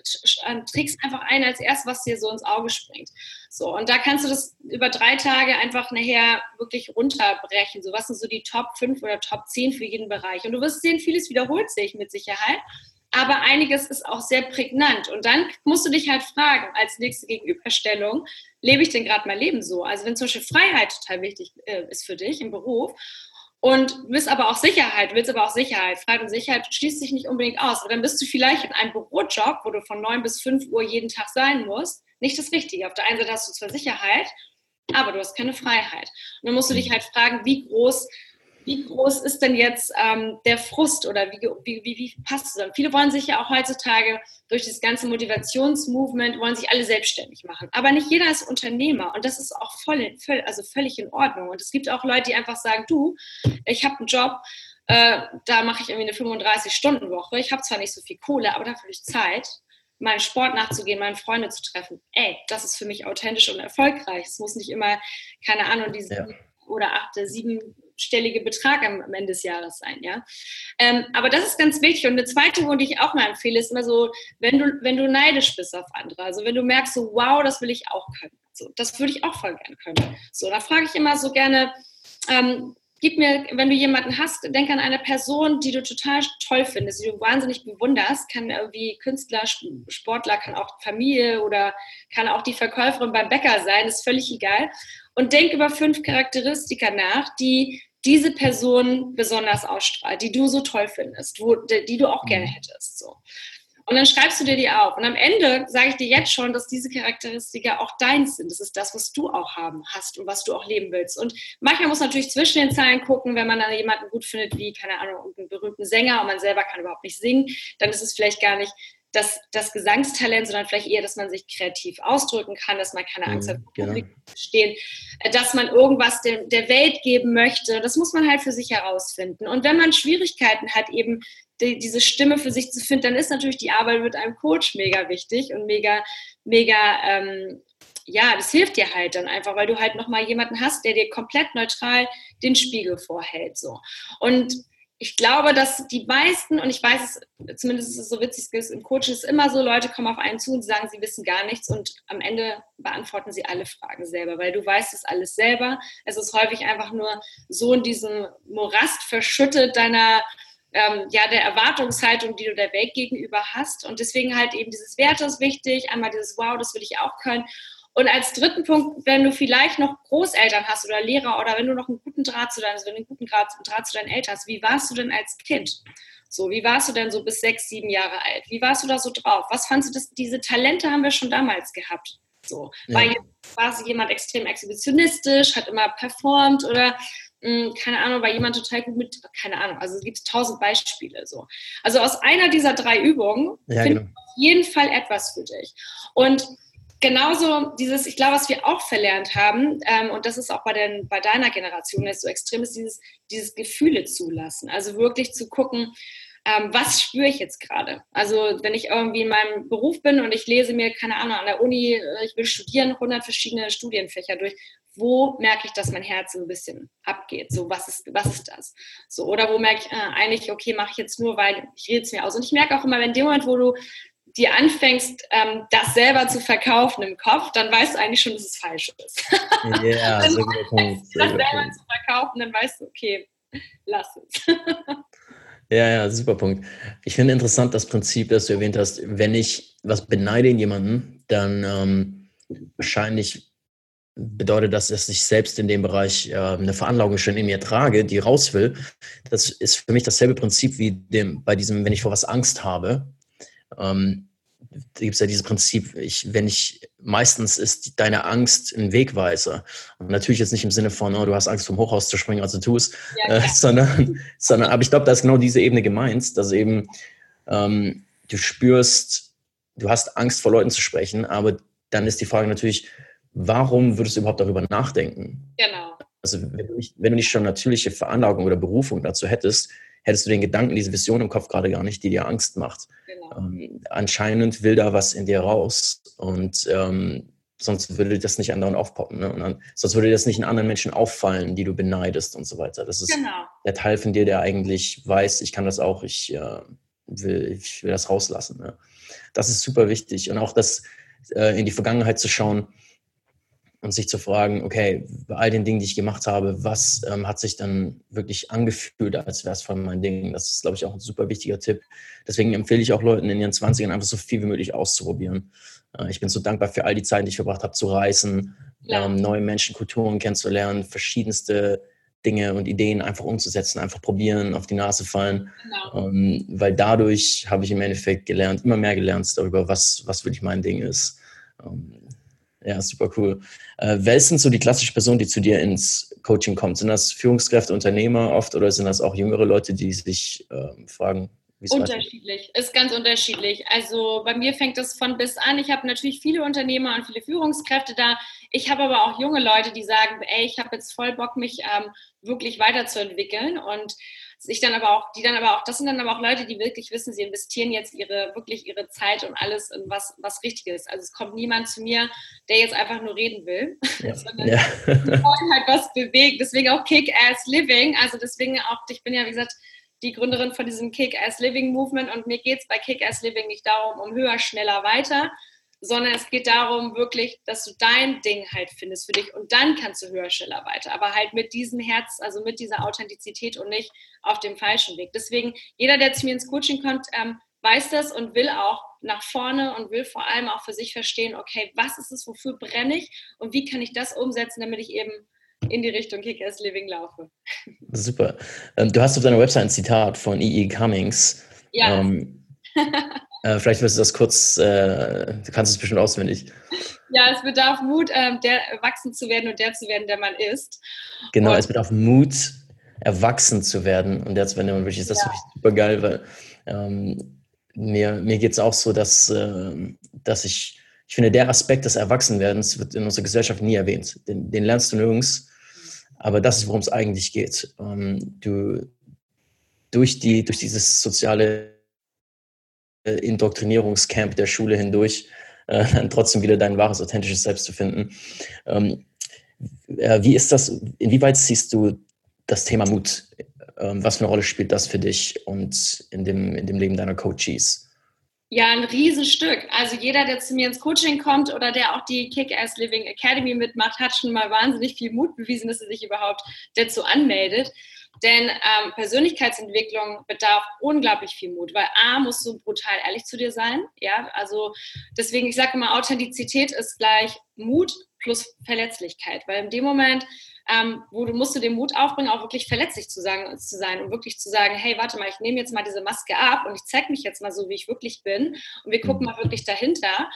trägst einfach ein als erst, was dir so ins Auge springt. So, und da kannst du das über drei Tage einfach nachher wirklich runterbrechen. So, was sind so die Top 5 oder Top 10 für jeden Bereich? Und du wirst sehen, vieles wiederholt sich mit Sicherheit. Aber einiges ist auch sehr prägnant. Und dann musst du dich halt fragen, als nächste Gegenüberstellung, lebe ich denn gerade mein Leben so? Also wenn zum Beispiel Freiheit total wichtig äh, ist für dich im Beruf und willst aber auch Sicherheit, willst aber auch Sicherheit. Freiheit und Sicherheit schließt sich nicht unbedingt aus. Aber dann bist du vielleicht in einem Bürojob, wo du von 9 bis 5 Uhr jeden Tag sein musst, nicht das Richtige. Auf der einen Seite hast du zwar Sicherheit, aber du hast keine Freiheit. Und dann musst du dich halt fragen, wie groß wie groß ist denn jetzt ähm, der Frust oder wie, wie, wie, wie passt es dann? Viele wollen sich ja auch heutzutage durch das ganze Motivationsmovement, wollen sich alle selbstständig machen. Aber nicht jeder ist Unternehmer und das ist auch voll, voll also völlig in Ordnung. Und es gibt auch Leute, die einfach sagen, du, ich habe einen Job, äh, da mache ich irgendwie eine 35-Stunden-Woche. Ich habe zwar nicht so viel Kohle, aber dafür habe ich Zeit meinem Sport nachzugehen, meine Freunde zu treffen. Ey, das ist für mich authentisch und erfolgreich. Es muss nicht immer, keine Ahnung, diese ja. oder achte, sieben stellige Betrag am, am Ende des Jahres sein, ja. Ähm, aber das ist ganz wichtig. Und eine zweite Übung, die ich auch mal empfehle, ist immer so, wenn du, wenn du neidisch bist auf andere, also wenn du merkst, so, wow, das will ich auch können. So, das würde ich auch voll gerne können. So, da frage ich immer so gerne, ähm, gib mir, wenn du jemanden hast, denk an eine Person, die du total toll findest, die du wahnsinnig bewunderst. Kann irgendwie Künstler, Sportler, kann auch Familie oder kann auch die Verkäuferin beim Bäcker sein, ist völlig egal. Und denk über fünf Charakteristika nach, die diese Person besonders ausstrahlt, die du so toll findest, wo, die du auch gerne mhm. hättest. So. Und dann schreibst du dir die auf. Und am Ende sage ich dir jetzt schon, dass diese Charakteristika auch deins sind. Das ist das, was du auch haben hast und was du auch leben willst. Und manchmal muss man natürlich zwischen den Zeilen gucken, wenn man dann jemanden gut findet, wie, keine Ahnung, einen berühmten Sänger und man selber kann überhaupt nicht singen, dann ist es vielleicht gar nicht das, das Gesangstalent, sondern vielleicht eher, dass man sich kreativ ausdrücken kann, dass man keine Angst mhm, hat, genau. Publikum zu stehen, äh, dass man irgendwas der, der Welt geben möchte. Das muss man halt für sich herausfinden. Und wenn man Schwierigkeiten hat, eben die, diese Stimme für sich zu finden, dann ist natürlich die Arbeit mit einem Coach mega wichtig und mega, mega, ähm, ja, das hilft dir halt dann einfach, weil du halt nochmal jemanden hast, der dir komplett neutral den Spiegel vorhält. So. Und ich glaube, dass die meisten, und ich weiß es, zumindest ist es so witzig, im Coaching ist immer so, Leute kommen auf einen zu und sagen, sie wissen gar nichts und am Ende beantworten sie alle Fragen selber, weil du weißt es alles selber. Es ist häufig einfach nur so in diesem Morast verschüttet deiner, ähm, ja, der Erwartungshaltung, die du der Welt gegenüber hast. Und deswegen halt eben dieses Werte ist wichtig, einmal dieses Wow, das will ich auch können. Und als dritten Punkt, wenn du vielleicht noch Großeltern hast oder Lehrer oder wenn du noch einen guten Draht zu deinen, also einen guten Draht, Draht zu deinen Eltern hast, wie warst du denn als Kind? So, wie warst du denn so bis sechs, sieben Jahre alt? Wie warst du da so drauf? Was fandest du das? Diese Talente haben wir schon damals gehabt. So, ja. war, war jemand extrem exhibitionistisch, hat immer performt oder mh, hm, keine Ahnung, war jemand total gut mit, keine Ahnung, also es gibt tausend Beispiele so. Also aus einer dieser drei Übungen ja, finde genau. ich auf jeden Fall etwas für dich. Und genauso dieses, ich glaube, was wir auch verlernt haben, ähm, und das ist auch bei, den, bei deiner Generation jetzt so extrem, ist dieses, dieses Gefühle zulassen. Also wirklich zu gucken, ähm, was spüre ich jetzt gerade? Also wenn ich irgendwie in meinem Beruf bin und ich lese mir, keine Ahnung, an der Uni, äh, ich will studieren, 100 verschiedene Studienfächer durch, wo merke ich, dass mein Herz ein bisschen abgeht? So, was ist, was ist das? So, oder wo merke ich äh, eigentlich, okay, mache ich jetzt nur, weil ich rede es mir aus. Und ich merke auch immer, wenn dem Moment, wo du dir anfängst, ähm, das selber zu verkaufen im Kopf, dann weißt du eigentlich schon, dass es falsch ist. Ja, yeah, sehr guter Punkt. Sehr das selber Punkt. zu verkaufen, dann weißt du, okay, lass es. ja, ja, super Punkt. Ich finde interessant das Prinzip, das du erwähnt hast. Wenn ich was beneide in jemanden, dann ähm, wahrscheinlich bedeutet das, dass ich selbst in dem Bereich äh, eine Veranlagung schon in mir trage, die raus will. Das ist für mich dasselbe Prinzip wie dem, bei diesem, wenn ich vor was Angst habe, ähm, da gibt es ja dieses Prinzip, ich, wenn ich, meistens ist deine Angst ein Wegweiser. Und natürlich jetzt nicht im Sinne von, oh, du hast Angst vom Hochhaus zu springen, also tu es, ja, äh, sondern, sondern, aber ich glaube, da ist genau diese Ebene gemeint, dass eben ähm, du spürst, du hast Angst vor Leuten zu sprechen, aber dann ist die Frage natürlich, warum würdest du überhaupt darüber nachdenken? Genau. Also wenn du nicht, wenn du nicht schon natürliche Veranlagung oder Berufung dazu hättest, hättest du den Gedanken, diese Vision im Kopf gerade gar nicht, die dir Angst macht. Genau. Ähm, anscheinend will da was in dir raus und ähm, sonst würde das nicht anderen aufpoppen. Ne? Und dann, sonst würde das nicht in anderen Menschen auffallen, die du beneidest und so weiter. Das ist genau. der Teil von dir, der eigentlich weiß, ich kann das auch, ich, äh, will, ich will das rauslassen. Ne? Das ist super wichtig. Und auch das äh, in die Vergangenheit zu schauen, und sich zu fragen, okay, bei all den Dingen, die ich gemacht habe, was ähm, hat sich dann wirklich angefühlt, als wäre es von meinen Dingen? Das ist, glaube ich, auch ein super wichtiger Tipp. Deswegen empfehle ich auch Leuten in ihren 20ern einfach so viel wie möglich auszuprobieren. Äh, ich bin so dankbar für all die Zeit, die ich verbracht habe, zu reisen, ja. ähm, neue Menschen, Kulturen kennenzulernen, verschiedenste Dinge und Ideen einfach umzusetzen, einfach probieren, auf die Nase fallen. Genau. Ähm, weil dadurch habe ich im Endeffekt gelernt, immer mehr gelernt darüber, was, was wirklich mein Ding ist. Ja, super cool. Äh, wer sind so die klassische Person, die zu dir ins Coaching kommt? Sind das Führungskräfte, Unternehmer oft oder sind das auch jüngere Leute, die sich äh, fragen, Unterschiedlich, ist ganz unterschiedlich. Also bei mir fängt es von bis an. Ich habe natürlich viele Unternehmer und viele Führungskräfte da. Ich habe aber auch junge Leute, die sagen, ey, ich habe jetzt voll Bock, mich ähm, wirklich weiterzuentwickeln und sich dann aber auch, die dann aber auch, das sind dann aber auch Leute, die wirklich wissen, sie investieren jetzt ihre, wirklich ihre Zeit und alles in was, was Richtiges. Also es kommt niemand zu mir, der jetzt einfach nur reden will, ja. sondern ja. wollen halt was bewegen. Deswegen auch Kick-Ass Living. Also deswegen auch, ich bin ja, wie gesagt, die Gründerin von diesem Kick-Ass Living Movement und mir geht es bei Kick-Ass Living nicht darum, um höher, schneller, weiter, sondern es geht darum wirklich, dass du dein Ding halt findest für dich und dann kannst du höher, schneller weiter, aber halt mit diesem Herz, also mit dieser Authentizität und nicht auf dem falschen Weg. Deswegen, jeder, der zu mir ins Coaching kommt, ähm, weiß das und will auch nach vorne und will vor allem auch für sich verstehen, okay, was ist es, wofür brenne ich und wie kann ich das umsetzen, damit ich eben in die Richtung Kick-Ass Living laufe. Super. Ähm, du hast auf deiner Website ein Zitat von E.E. E. Cummings. Ja. Ähm, Äh, vielleicht wirst du das kurz, äh, du kannst es bestimmt auswendig. Ja, es bedarf Mut, ähm, der erwachsen zu werden und der zu werden, der man ist. Genau, und es bedarf Mut, erwachsen zu werden und der zu werden, der man wirklich ist. Das ja. finde ich super geil, weil ähm, mir, mir geht es auch so, dass, äh, dass ich, ich finde, der Aspekt des Erwachsenwerdens wird in unserer Gesellschaft nie erwähnt. Den, den lernst du nirgends. Aber das ist, worum es eigentlich geht. Ähm, du, durch, die, durch dieses soziale Indoktrinierungscamp der Schule hindurch äh, dann trotzdem wieder dein wahres, authentisches Selbst zu finden. Ähm, äh, wie ist das, inwieweit siehst du das Thema Mut? Ähm, was für eine Rolle spielt das für dich und in dem, in dem Leben deiner Coaches? Ja, ein Riesenstück. Also jeder, der zu mir ins Coaching kommt oder der auch die Kick-Ass Living Academy mitmacht, hat schon mal wahnsinnig viel Mut bewiesen, dass er sich überhaupt dazu anmeldet. Denn ähm, Persönlichkeitsentwicklung bedarf unglaublich viel Mut, weil A, musst du brutal ehrlich zu dir sein. Ja, also deswegen, ich sage immer, Authentizität ist gleich Mut plus Verletzlichkeit, weil in dem Moment, ähm, wo du musst du den Mut aufbringen, auch wirklich verletzlich zu, sagen, zu sein und wirklich zu sagen, hey, warte mal, ich nehme jetzt mal diese Maske ab und ich zeige mich jetzt mal so, wie ich wirklich bin und wir gucken mhm. mal wirklich dahinter.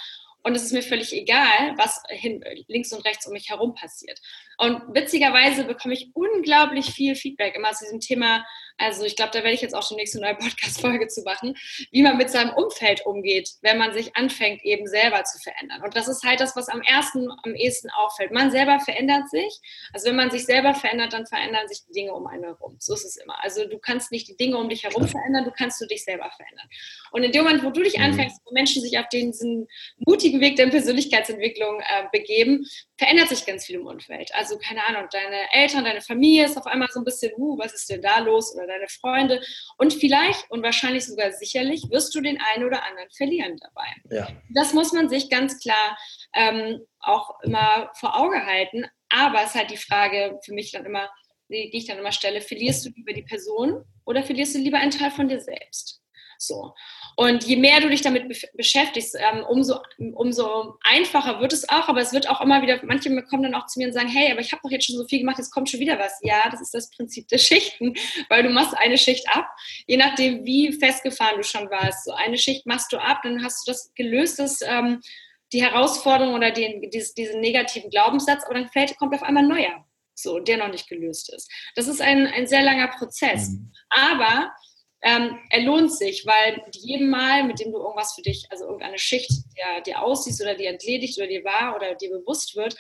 Und es ist mir völlig egal, was hin, links und rechts um mich herum passiert. Und witzigerweise bekomme ich unglaublich viel Feedback immer zu diesem Thema. Also ich glaube, da werde ich jetzt auch schon nächste neue Podcast-Folge zu machen, wie man mit seinem Umfeld umgeht, wenn man sich anfängt, eben selber zu verändern. Und das ist halt das, was am ersten, am ehesten auffällt. Man selber verändert sich. Also wenn man sich selber verändert, dann verändern sich die Dinge um einen herum. So ist es immer. Also du kannst nicht die Dinge um dich herum verändern, du kannst du dich selber verändern. Und in dem Moment, wo du dich mhm. anfängst, wo Menschen sich auf diesen mutigen Weg der Persönlichkeitsentwicklung äh, begeben, verändert sich ganz viel im Umfeld. Also keine Ahnung, deine Eltern, deine Familie ist auf einmal so ein bisschen, uh, was ist denn da los? Oder deine Freunde. Und vielleicht und wahrscheinlich sogar sicherlich wirst du den einen oder anderen verlieren dabei. Ja. Das muss man sich ganz klar ähm, auch immer vor Auge halten. Aber es ist halt die Frage für mich dann immer, die, die ich dann immer stelle, verlierst du lieber die Person oder verlierst du lieber einen Teil von dir selbst? So. Und je mehr du dich damit be beschäftigst, ähm, umso, umso einfacher wird es auch. Aber es wird auch immer wieder, manche kommen dann auch zu mir und sagen, hey, aber ich habe doch jetzt schon so viel gemacht, jetzt kommt schon wieder was. Ja, das ist das Prinzip der Schichten, weil du machst eine Schicht ab, je nachdem, wie festgefahren du schon warst. So eine Schicht machst du ab, dann hast du das gelöst, das, ähm, die Herausforderung oder den, diesen, diesen negativen Glaubenssatz, aber dann fällt, kommt auf einmal neuer, so, der noch nicht gelöst ist. Das ist ein, ein sehr langer Prozess. Mhm. Aber ähm, er lohnt sich, weil jedem Mal, mit dem du irgendwas für dich, also irgendeine Schicht, der dir aussiehst oder dir entledigt oder dir war oder dir bewusst wird,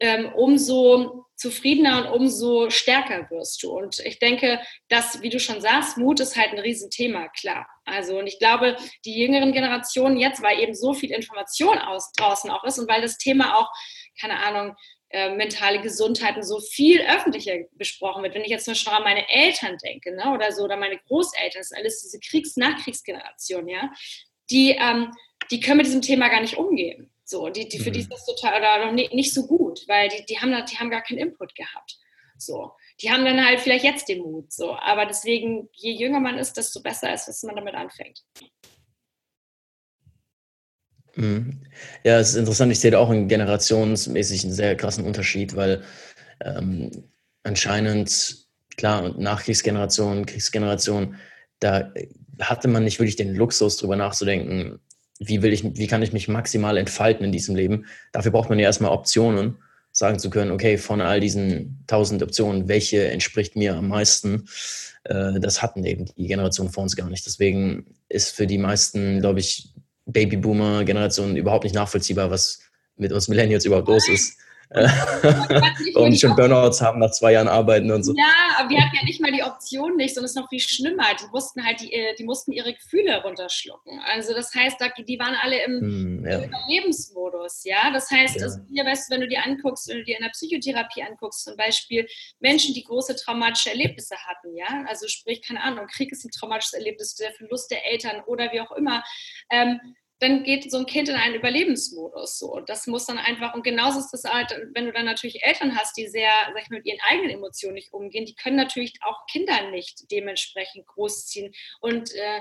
ähm, umso zufriedener und umso stärker wirst du. Und ich denke, dass, wie du schon sagst, Mut ist halt ein Riesenthema, klar. Also, und ich glaube, die jüngeren Generationen jetzt, weil eben so viel Information aus, draußen auch ist und weil das Thema auch, keine Ahnung, äh, mentale Gesundheit und so viel öffentlicher besprochen wird. Wenn ich jetzt nur schon an meine Eltern denke, ne, oder so, oder meine Großeltern, das ist alles diese Kriegs-Nachkriegsgeneration, ja, die, ähm, die können mit diesem Thema gar nicht umgehen. So, die, die, für die mhm. ist das total oder noch nicht, nicht so gut, weil die, die, haben, die haben gar keinen Input gehabt. So, die haben dann halt vielleicht jetzt den Mut. So, aber deswegen, je jünger man ist, desto besser ist, dass man damit anfängt. Mhm. Ja, es ist interessant. Ich sehe da auch einen generationsmäßig einen sehr krassen Unterschied, weil ähm, anscheinend, klar, Nachkriegsgeneration, Kriegsgeneration, da hatte man nicht wirklich den Luxus, darüber nachzudenken, wie, will ich, wie kann ich mich maximal entfalten in diesem Leben. Dafür braucht man ja erstmal Optionen, sagen zu können, okay, von all diesen tausend Optionen, welche entspricht mir am meisten? Äh, das hatten eben die Generation vor uns gar nicht. Deswegen ist für die meisten, glaube ich, Babyboomer-Generation überhaupt nicht nachvollziehbar, was mit uns Millennials überhaupt los ist. und schon Burnouts haben nach zwei Jahren arbeiten und so. Ja, aber die hatten ja nicht mal die Option nicht, sondern es ist noch viel schlimmer. Die mussten halt die, äh, die mussten ihre Gefühle runterschlucken. Also das heißt, die waren alle im, hm, ja. Überlebensmodus, ja. Das heißt, ja. Also, hier, weißt du, wenn du dir anguckst, wenn du dir in der Psychotherapie anguckst, zum Beispiel Menschen, die große traumatische Erlebnisse hatten, ja, also sprich, keine Ahnung, Krieg ist ein traumatisches Erlebnis, der Verlust der Eltern oder wie auch immer. Ähm, dann geht so ein Kind in einen Überlebensmodus. So. Und das muss dann einfach, und genauso ist das halt, wenn du dann natürlich Eltern hast, die sehr, sag ich mal, mit ihren eigenen Emotionen nicht umgehen, die können natürlich auch Kinder nicht dementsprechend großziehen. Und äh,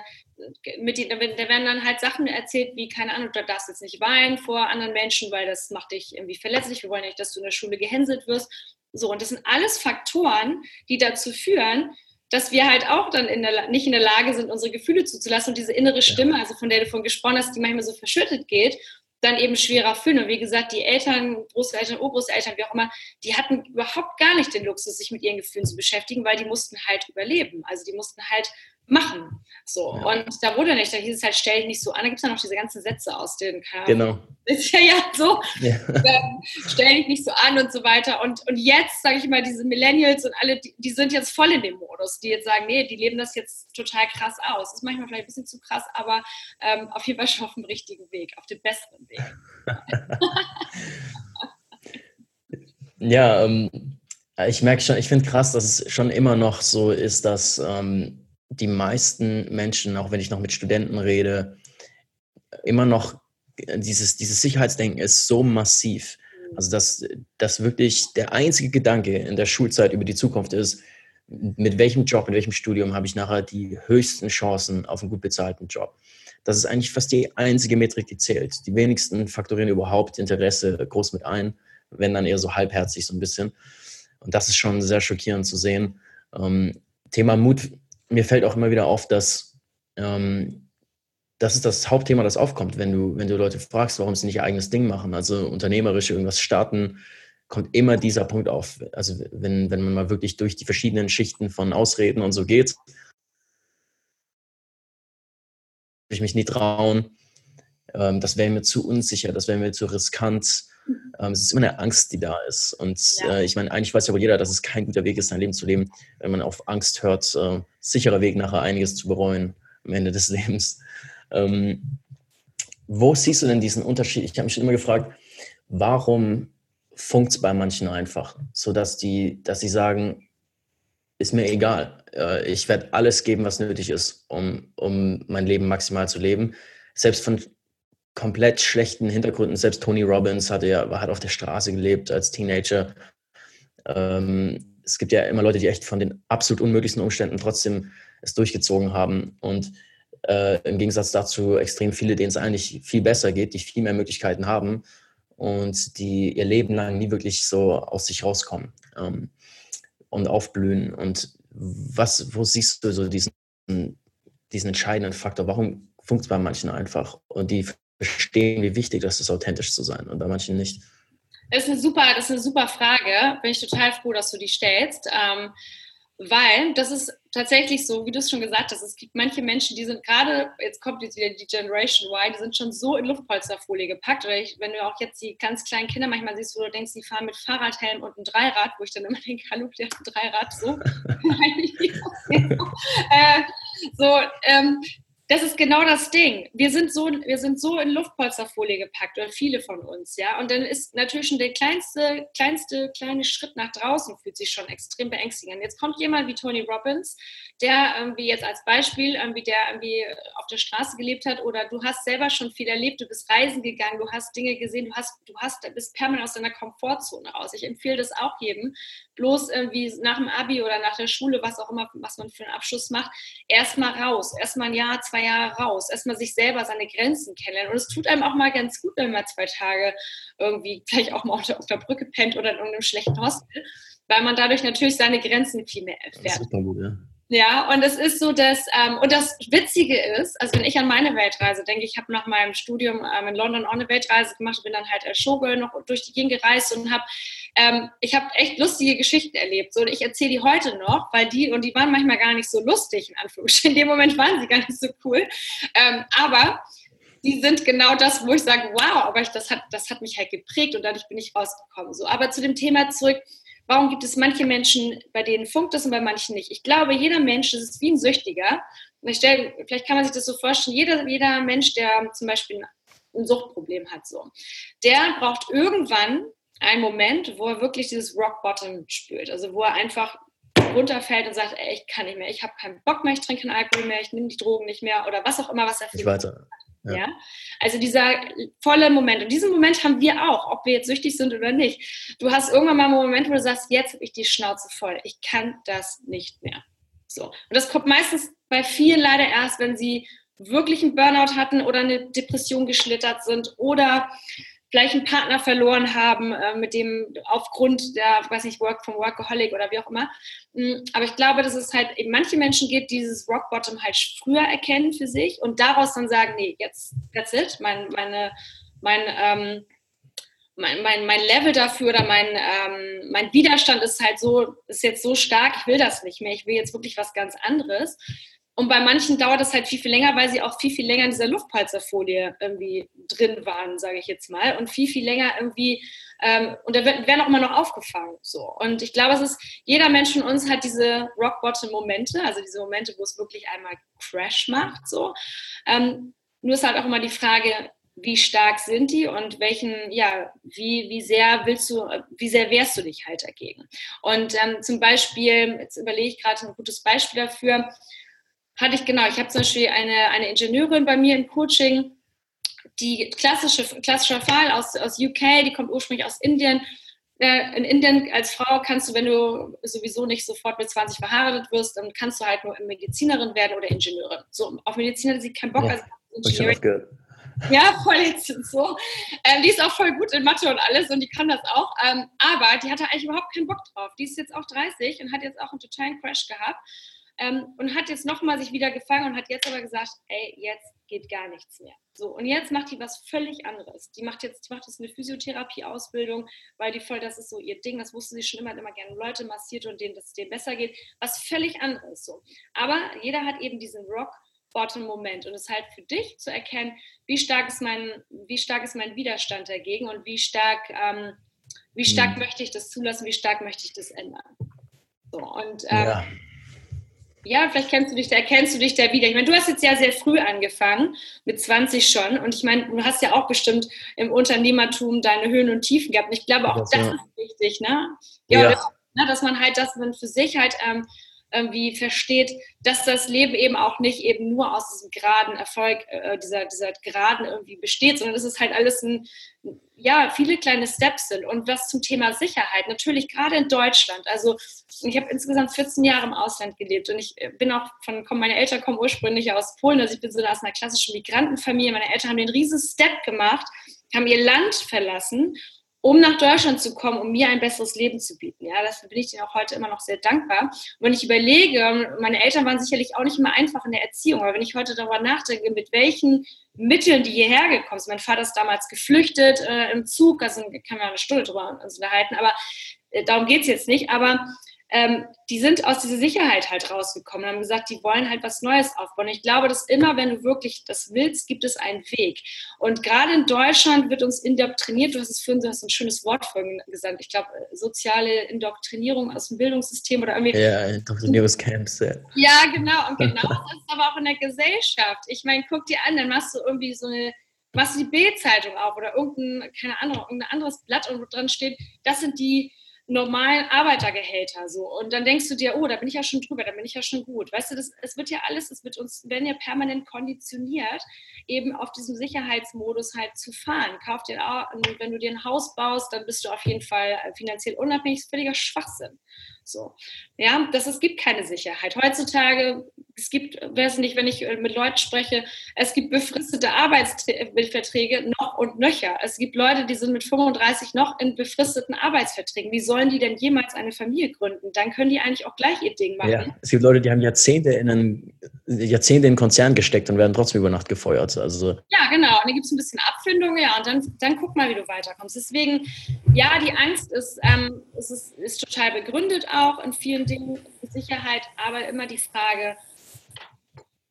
mit die, da werden dann halt Sachen erzählt, wie, keine Ahnung, du darfst jetzt nicht weinen vor anderen Menschen, weil das macht dich irgendwie verletzlich. Wir wollen nicht, dass du in der Schule gehänselt wirst. So, und das sind alles Faktoren, die dazu führen, dass wir halt auch dann in der, nicht in der Lage sind, unsere Gefühle zuzulassen und diese innere Stimme, also von der du von gesprochen hast, die manchmal so verschüttet geht, dann eben schwerer fühlen. Und wie gesagt, die Eltern, Großeltern, Urgroßeltern, wie auch immer, die hatten überhaupt gar nicht den Luxus, sich mit ihren Gefühlen zu beschäftigen, weil die mussten halt überleben. Also die mussten halt machen. So. Ja. Und da wurde nicht, da hieß es halt, stell dich nicht so an. Da gibt es ja noch diese ganzen Sätze aus den Karten. Genau. Ist ja, ja so, ja. Ähm, stell dich nicht so an und so weiter. Und, und jetzt, sage ich mal, diese Millennials und alle, die, die, sind jetzt voll in dem Modus, die jetzt sagen, nee, die leben das jetzt total krass aus. Das ist manchmal vielleicht ein bisschen zu krass, aber ähm, auf jeden Fall schon auf dem richtigen Weg, auf dem besseren Weg. ja, ähm, ich merke schon, ich finde krass, dass es schon immer noch so ist, dass ähm, die meisten Menschen, auch wenn ich noch mit Studenten rede, immer noch dieses, dieses Sicherheitsdenken ist so massiv. Also, dass, dass wirklich der einzige Gedanke in der Schulzeit über die Zukunft ist, mit welchem Job, mit welchem Studium habe ich nachher die höchsten Chancen auf einen gut bezahlten Job. Das ist eigentlich fast die einzige Metrik, die zählt. Die wenigsten faktorieren überhaupt Interesse groß mit ein, wenn dann eher so halbherzig so ein bisschen. Und das ist schon sehr schockierend zu sehen. Ähm, Thema Mut mir fällt auch immer wieder auf, dass ähm, das ist das Hauptthema, das aufkommt, wenn du, wenn du Leute fragst, warum sie nicht ihr eigenes Ding machen, also unternehmerisch irgendwas starten, kommt immer dieser Punkt auf. Also wenn, wenn man mal wirklich durch die verschiedenen Schichten von Ausreden und so geht, ich mich nie trauen, ähm, das wäre mir zu unsicher, das wäre mir zu riskant. Ähm, es ist immer eine Angst, die da ist. Und ja. äh, ich meine, eigentlich weiß ja wohl jeder, dass es kein guter Weg ist, sein Leben zu leben, wenn man auf Angst hört. Äh, sicherer Weg, nachher einiges zu bereuen am Ende des Lebens. Ähm, wo siehst du denn diesen Unterschied? Ich habe mich schon immer gefragt, warum funkt es bei manchen einfach, sodass die, dass sie sagen, ist mir egal. Äh, ich werde alles geben, was nötig ist, um, um mein Leben maximal zu leben. Selbst von komplett schlechten Hintergründen. Selbst Tony Robbins hatte ja, hat auf der Straße gelebt als Teenager. Ähm, es gibt ja immer Leute, die echt von den absolut unmöglichsten Umständen trotzdem es durchgezogen haben. Und äh, im Gegensatz dazu extrem viele, denen es eigentlich viel besser geht, die viel mehr Möglichkeiten haben und die ihr Leben lang nie wirklich so aus sich rauskommen ähm, und aufblühen. Und was, wo siehst du so diesen, diesen entscheidenden Faktor? Warum funktioniert es bei manchen einfach und die verstehen, wie wichtig das ist, authentisch zu sein und bei manchen nicht? Das ist eine super, das ist eine super Frage. Bin ich total froh, dass du die stellst. Ähm, weil das ist tatsächlich so, wie du es schon gesagt hast, es gibt manche Menschen, die sind gerade, jetzt kommt jetzt wieder die Generation Y, die sind schon so in Luftpolsterfolie gepackt. Oder ich, wenn du auch jetzt die ganz kleinen Kinder manchmal siehst, wo du denkst, die fahren mit Fahrradhelm und einem Dreirad, wo ich dann immer denke, hallo, der Dreirad, so. äh, so, ähm, das ist genau das Ding. Wir sind so, wir sind so in Luftpolsterfolie gepackt, oder viele von uns, ja. Und dann ist natürlich schon der kleinste, kleinste kleine Schritt nach draußen fühlt sich schon extrem beängstigend. Jetzt kommt jemand wie Tony Robbins, der irgendwie jetzt als Beispiel, irgendwie der irgendwie auf der Straße gelebt hat, oder du hast selber schon viel erlebt, du bist reisen gegangen, du hast Dinge gesehen, du hast, du hast, bist permanent aus deiner Komfortzone raus. Ich empfehle das auch jedem, bloß irgendwie nach dem Abi oder nach der Schule, was auch immer, was man für einen Abschluss macht, erstmal raus, erstmal ein Jahr, zwei Jahre raus, erstmal sich selber seine Grenzen kennenlernen. Und es tut einem auch mal ganz gut, wenn man zwei Tage irgendwie gleich auch mal auf der, auf der Brücke pennt oder in irgendeinem schlechten Hostel, weil man dadurch natürlich seine Grenzen viel mehr erfährt. gut, ja. Ja, und es ist so, dass, ähm, und das Witzige ist, also wenn ich an meine Weltreise denke, ich habe nach meinem Studium ähm, in London auch eine Weltreise gemacht, bin dann halt als Showgirl noch durch die Gegend gereist und habe, ähm, ich habe echt lustige Geschichten erlebt. So, und ich erzähle die heute noch, weil die, und die waren manchmal gar nicht so lustig, in Anführungsstrichen. In dem Moment waren sie gar nicht so cool. Ähm, aber die sind genau das, wo ich sage, wow, aber das hat, das hat mich halt geprägt und dadurch bin ich rausgekommen. So, aber zu dem Thema zurück, Warum gibt es manche Menschen, bei denen funkt es und bei manchen nicht? Ich glaube, jeder Mensch, das ist wie ein Süchtiger. Stell, vielleicht kann man sich das so vorstellen, jeder, jeder Mensch, der zum Beispiel ein Suchtproblem hat, so, der braucht irgendwann einen Moment, wo er wirklich dieses Rock Bottom spürt. Also wo er einfach runterfällt und sagt, ey, ich kann nicht mehr, ich habe keinen Bock mehr, ich trinke keinen Alkohol mehr, ich nehme die Drogen nicht mehr oder was auch immer, was er für weiter. Ja. ja. Also dieser volle Moment. Und diesen Moment haben wir auch, ob wir jetzt süchtig sind oder nicht. Du hast irgendwann mal einen Moment, wo du sagst, jetzt habe ich die Schnauze voll. Ich kann das nicht mehr. So. Und das kommt meistens bei vielen leider erst, wenn sie wirklich einen Burnout hatten oder eine Depression geschlittert sind oder vielleicht einen Partner verloren haben, äh, mit dem aufgrund der, weiß nicht, Work vom Workaholic oder wie auch immer. Mm, aber ich glaube, dass es halt eben manche Menschen gibt, die dieses Rock Bottom halt früher erkennen für sich und daraus dann sagen, nee, jetzt, that's it, mein, meine, mein, ähm, mein, mein, mein Level dafür oder mein, ähm, mein Widerstand ist halt so, ist jetzt so stark, ich will das nicht mehr, ich will jetzt wirklich was ganz anderes. Und bei manchen dauert das halt viel, viel länger, weil sie auch viel, viel länger in dieser Luftpolsterfolie irgendwie drin waren, sage ich jetzt mal. Und viel, viel länger irgendwie, ähm, und da werden auch immer noch aufgefangen. So. Und ich glaube, es ist, jeder Mensch von uns hat diese Rock-Bottom-Momente, also diese Momente, wo es wirklich einmal Crash macht. So. Ähm, nur ist halt auch immer die Frage, wie stark sind die und welchen, ja, wie, wie sehr willst du, wie sehr wehrst du dich halt dagegen? Und ähm, zum Beispiel, jetzt überlege ich gerade ein gutes Beispiel dafür, hatte ich genau, ich habe zum Beispiel eine, eine Ingenieurin bei mir im Coaching, die klassische, klassischer Fall aus, aus UK, die kommt ursprünglich aus Indien. Äh, in Indien als Frau kannst du, wenn du sowieso nicht sofort mit 20 verheiratet wirst, dann kannst du halt nur Medizinerin werden oder Ingenieurin. So, auf Mediziner hat sie keinen Bock. Ja, also Ingenieurin. Ja, voll jetzt so. Ähm, die ist auch voll gut in Mathe und alles und die kann das auch. Ähm, aber die hatte eigentlich überhaupt keinen Bock drauf. Die ist jetzt auch 30 und hat jetzt auch einen totalen Crash gehabt ähm, und hat jetzt nochmal sich wieder gefangen und hat jetzt aber gesagt, ey, jetzt geht gar nichts mehr. So, und jetzt macht die was völlig anderes. Die macht jetzt, die macht jetzt eine Physiotherapie-Ausbildung, weil die voll, das ist so ihr Ding, das wusste sie schon immer, hat immer gerne Leute massiert und denen, dass es denen besser geht. Was völlig anderes so. Aber jeder hat eben diesen Rock. Bottom-Moment und es ist halt für dich zu erkennen, wie stark ist mein, wie stark ist mein Widerstand dagegen und wie stark, ähm, wie stark mhm. möchte ich das zulassen, wie stark möchte ich das ändern. So, und ähm, ja ja, vielleicht kennst du dich da, erkennst du dich da wieder. Ich meine, du hast jetzt ja sehr früh angefangen, mit 20 schon. Und ich meine, du hast ja auch bestimmt im Unternehmertum deine Höhen und Tiefen gehabt. Und ich glaube, auch das, das ja. ist wichtig, ne? Ja, ja. Das, ne, dass man halt, dass man für sich halt ähm, irgendwie versteht, dass das Leben eben auch nicht eben nur aus diesem geraden Erfolg, äh, dieser, dieser geraden irgendwie besteht, sondern dass es halt alles ein, ja, viele kleine Steps sind. Und was zum Thema Sicherheit, natürlich gerade in Deutschland, also ich habe insgesamt 14 Jahre im Ausland gelebt und ich äh, bin auch von, meine Eltern kommen ursprünglich aus Polen, also ich bin so aus einer klassischen Migrantenfamilie. Meine Eltern haben den riesen Step gemacht, haben ihr Land verlassen um nach Deutschland zu kommen, um mir ein besseres Leben zu bieten. Ja, dafür bin ich denen auch heute immer noch sehr dankbar. Und wenn ich überlege, meine Eltern waren sicherlich auch nicht immer einfach in der Erziehung, aber wenn ich heute darüber nachdenke, mit welchen Mitteln die hierher gekommen sind, mein Vater ist damals geflüchtet äh, im Zug, also kann man eine Stunde drüber unterhalten, aber äh, darum geht es jetzt nicht, aber ähm, die sind aus dieser Sicherheit halt rausgekommen und haben gesagt, die wollen halt was Neues aufbauen. Ich glaube, dass immer, wenn du wirklich das willst, gibt es einen Weg. Und gerade in Deutschland wird uns indoktriniert, du hast es vorhin, du hast ein schönes Wort vorhin gesagt, ich glaube, soziale Indoktrinierung aus dem Bildungssystem oder irgendwie. Ja, Indoktrinierungscamps, ja. Ja, genau. Und genau das ist aber auch in der Gesellschaft. Ich meine, guck dir an, dann machst du irgendwie so eine machst du die Bildzeitung auf oder irgendein, keine Ahnung, irgendein anderes Blatt, wo dran steht, das sind die normalen Arbeitergehälter so. Und dann denkst du dir, oh, da bin ich ja schon drüber, da bin ich ja schon gut. Weißt du, das, es wird ja alles, es wird uns, werden ja permanent konditioniert, eben auf diesem Sicherheitsmodus halt zu fahren. Kauf dir, wenn du dir ein Haus baust, dann bist du auf jeden Fall finanziell unabhängig, ist völliger Schwachsinn. So. Ja, das, es gibt keine Sicherheit. Heutzutage, es gibt, weiß nicht, wenn ich mit Leuten spreche, es gibt befristete Arbeitsverträge noch und nöcher. Es gibt Leute, die sind mit 35 noch in befristeten Arbeitsverträgen. Wie sollen die denn jemals eine Familie gründen? Dann können die eigentlich auch gleich ihr Ding machen. Ja, es gibt Leute, die haben Jahrzehnte in einen, Jahrzehnte in einen Konzern gesteckt und werden trotzdem über Nacht gefeuert. Also ja, genau. Und dann gibt es ein bisschen Abfindung, ja, und dann, dann guck mal, wie du weiterkommst. Deswegen, ja, die Angst ist, ähm, ist, ist, ist total begründet auch auch in vielen Dingen Sicherheit, aber immer die Frage,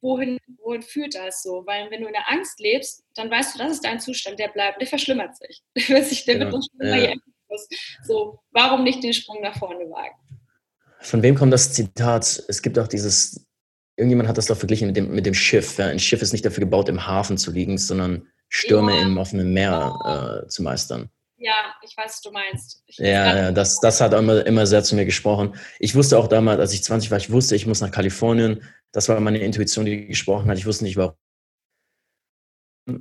wohin, wohin führt das so? Weil wenn du in der Angst lebst, dann weißt du, das ist dein Zustand, der bleibt, der verschlimmert sich. Der wird sich, der wird ja. So, warum nicht den Sprung nach vorne wagen? Von wem kommt das Zitat? Es gibt auch dieses, irgendjemand hat das doch verglichen mit dem, mit dem Schiff. Ja? Ein Schiff ist nicht dafür gebaut, im Hafen zu liegen, sondern Stürme ja. im offenen Meer äh, zu meistern. Ja, ich weiß, was du meinst. ja, ja das, das hat immer, immer sehr zu mir gesprochen. Ich wusste auch damals, als ich 20 war, ich wusste, ich muss nach Kalifornien. Das war meine Intuition, die gesprochen hat. Ich wusste nicht, warum.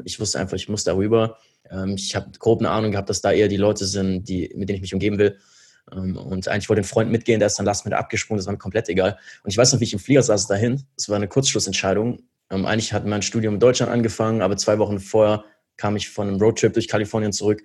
Ich wusste einfach, ich muss darüber. Ähm, ich habe grob eine Ahnung gehabt, dass da eher die Leute sind, die, mit denen ich mich umgeben will. Ähm, und eigentlich wollte ein Freund mitgehen, der ist dann last mit abgesprungen, das war mir komplett egal. Und ich weiß noch, wie ich im Flieger saß dahin. Es war eine Kurzschlussentscheidung. Ähm, eigentlich hat mein Studium in Deutschland angefangen, aber zwei Wochen vorher kam ich von einem Roadtrip durch Kalifornien zurück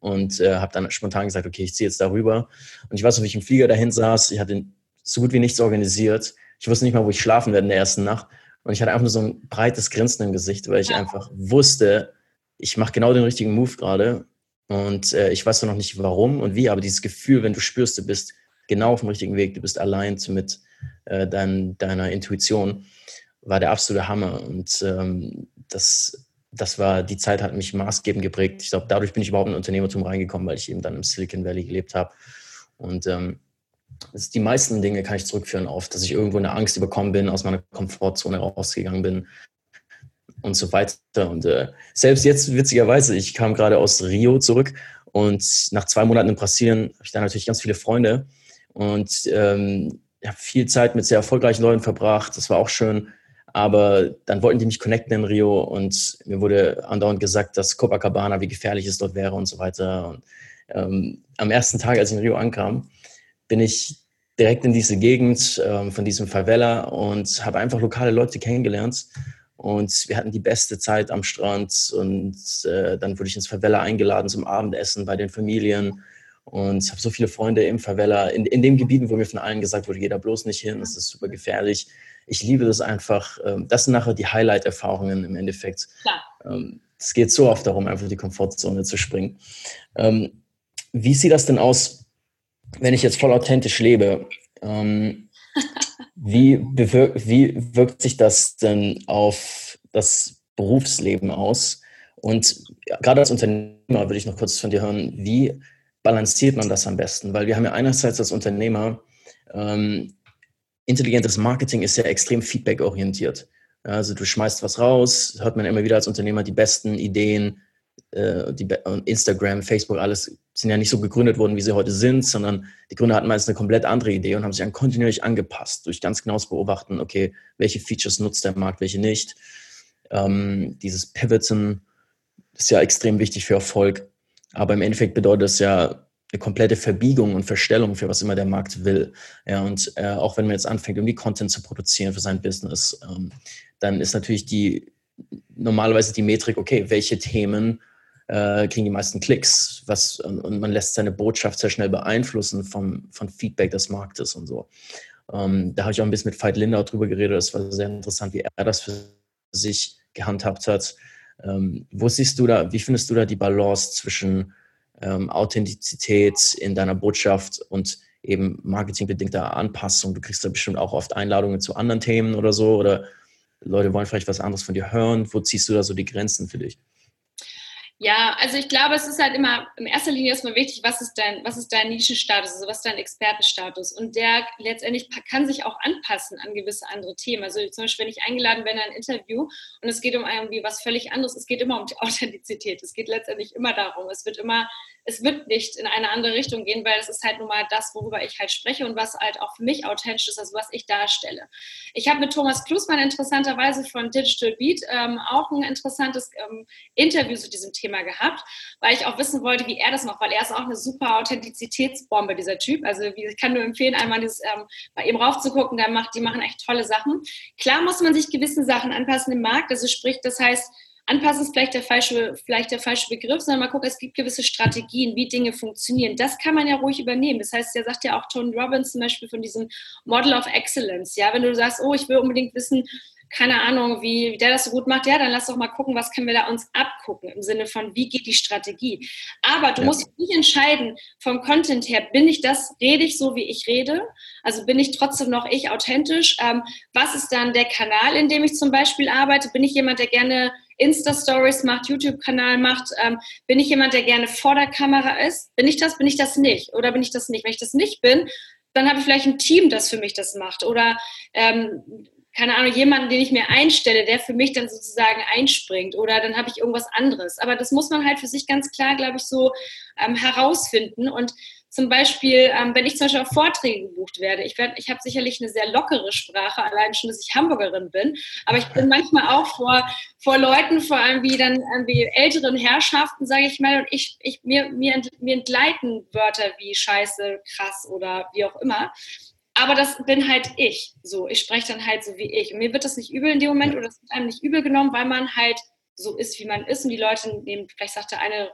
und äh, habe dann spontan gesagt, okay, ich ziehe jetzt darüber. Und ich weiß noch, wie ich im Flieger dahin saß, ich hatte so gut wie nichts organisiert. Ich wusste nicht mal, wo ich schlafen werde in der ersten Nacht. Und ich hatte einfach nur so ein breites Grinsen im Gesicht, weil ich ja. einfach wusste, ich mache genau den richtigen Move gerade. Und äh, ich weiß noch nicht warum und wie, aber dieses Gefühl, wenn du spürst, du bist genau auf dem richtigen Weg, du bist allein mit äh, dein, deiner Intuition, war der absolute Hammer. Und ähm, das, das war, die Zeit hat mich maßgebend geprägt. Ich glaube, dadurch bin ich überhaupt in Unternehmertum reingekommen, weil ich eben dann im Silicon Valley gelebt habe. Und ähm, die meisten Dinge kann ich zurückführen auf, dass ich irgendwo eine Angst überkommen bin, aus meiner Komfortzone rausgegangen bin und so weiter. Und äh, selbst jetzt, witzigerweise, ich kam gerade aus Rio zurück und nach zwei Monaten in Brasilien habe ich da natürlich ganz viele Freunde und ähm, habe viel Zeit mit sehr erfolgreichen Leuten verbracht. Das war auch schön. Aber dann wollten die mich connecten in Rio und mir wurde andauernd gesagt, dass Copacabana, wie gefährlich es dort wäre und so weiter. Und ähm, am ersten Tag, als ich in Rio ankam, bin ich direkt in diese Gegend ähm, von diesem Favela und habe einfach lokale Leute kennengelernt. Und wir hatten die beste Zeit am Strand. Und äh, dann wurde ich ins Favela eingeladen zum Abendessen bei den Familien. Und habe so viele Freunde im Favela, in, in den Gebieten, wo mir von allen gesagt wurde, geh da bloß nicht hin, das ist super gefährlich. Ich liebe das einfach. Ähm, das sind nachher die Highlight-Erfahrungen im Endeffekt. Klar. Ähm, es geht so oft darum, einfach die Komfortzone zu springen. Ähm, wie sieht das denn aus wenn ich jetzt voll authentisch lebe, wie, wie wirkt sich das denn auf das Berufsleben aus? Und gerade als Unternehmer würde ich noch kurz von dir hören, wie balanciert man das am besten? Weil wir haben ja einerseits als Unternehmer, ähm, intelligentes Marketing ist ja extrem feedback-orientiert. Also du schmeißt was raus, hört man immer wieder als Unternehmer die besten Ideen, äh, die, Instagram, Facebook, alles sind ja nicht so gegründet worden, wie sie heute sind, sondern die Gründer hatten meist eine komplett andere Idee und haben sich dann kontinuierlich angepasst durch ganz genaues Beobachten, okay, welche Features nutzt der Markt, welche nicht. Ähm, dieses Pivoten ist ja extrem wichtig für Erfolg, aber im Endeffekt bedeutet das ja eine komplette Verbiegung und Verstellung für was immer der Markt will. Ja, und äh, auch wenn man jetzt anfängt, irgendwie Content zu produzieren für sein Business, ähm, dann ist natürlich die normalerweise die Metrik, okay, welche Themen äh, kriegen die meisten Klicks. Was, und, und, man lässt seine Botschaft sehr schnell beeinflussen vom, von Feedback des Marktes und so. Ähm, da habe ich auch ein bisschen mit Veit Lindau drüber geredet. Das war sehr interessant, wie er das für sich gehandhabt hat. Ähm, wo siehst du da, wie findest du da die Balance zwischen ähm, Authentizität in deiner Botschaft und eben marketingbedingter Anpassung? Du kriegst da bestimmt auch oft Einladungen zu anderen Themen oder so oder Leute wollen vielleicht was anderes von dir hören. Wo ziehst du da so die Grenzen für dich? Ja, also ich glaube, es ist halt immer in erster Linie erstmal wichtig, was ist dein, was ist dein Nischenstatus, also was ist dein Expertenstatus. Und der letztendlich kann sich auch anpassen an gewisse andere Themen. Also zum Beispiel, wenn ich eingeladen bin in ein Interview und es geht um irgendwie was völlig anderes, es geht immer um die Authentizität. Es geht letztendlich immer darum. Es wird immer es wird nicht in eine andere Richtung gehen, weil es ist halt nun mal das, worüber ich halt spreche und was halt auch für mich authentisch ist, also was ich darstelle. Ich habe mit Thomas Klusmann interessanterweise von Digital Beat ähm, auch ein interessantes ähm, Interview zu diesem Thema gehabt, weil ich auch wissen wollte, wie er das macht, weil er ist auch eine super Authentizitätsbombe, dieser Typ. Also ich kann nur empfehlen, einmal dieses, ähm, bei ihm raufzugucken, der macht, die machen echt tolle Sachen. Klar muss man sich gewissen Sachen anpassen im Markt, also sprich, das heißt, Anpassen ist vielleicht der falsche, vielleicht der falsche Begriff, sondern mal gucken, es gibt gewisse Strategien, wie Dinge funktionieren. Das kann man ja ruhig übernehmen. Das heißt, der sagt ja auch Tony Robbins zum Beispiel von diesem Model of Excellence. Ja, wenn du sagst, oh, ich will unbedingt wissen, keine Ahnung, wie der das so gut macht, ja, dann lass doch mal gucken, was können wir da uns abgucken im Sinne von, wie geht die Strategie. Aber du ja. musst nicht entscheiden vom Content her, bin ich das, rede ich so, wie ich rede? Also bin ich trotzdem noch ich authentisch? Ähm, was ist dann der Kanal, in dem ich zum Beispiel arbeite? Bin ich jemand, der gerne Insta-Stories macht, YouTube-Kanal macht? Ähm, bin ich jemand, der gerne vor der Kamera ist? Bin ich das, bin ich das nicht? Oder bin ich das nicht? Wenn ich das nicht bin, dann habe ich vielleicht ein Team, das für mich das macht. Oder ähm, keine Ahnung, jemanden, den ich mir einstelle, der für mich dann sozusagen einspringt oder dann habe ich irgendwas anderes. Aber das muss man halt für sich ganz klar, glaube ich, so ähm, herausfinden. Und zum Beispiel, ähm, wenn ich zum Beispiel auf Vorträge gebucht werde, ich, werd, ich habe sicherlich eine sehr lockere Sprache, allein schon, dass ich Hamburgerin bin, aber ich bin manchmal auch vor, vor Leuten, vor allem wie dann irgendwie älteren Herrschaften, sage ich mal, und ich, ich, mir, mir, mir entgleiten Wörter wie Scheiße, krass oder wie auch immer. Aber das bin halt ich. So, ich spreche dann halt so wie ich. Und mir wird das nicht übel in dem Moment oder es wird einem nicht übel genommen, weil man halt so ist, wie man ist. Und die Leute nehmen, vielleicht sagt der eine,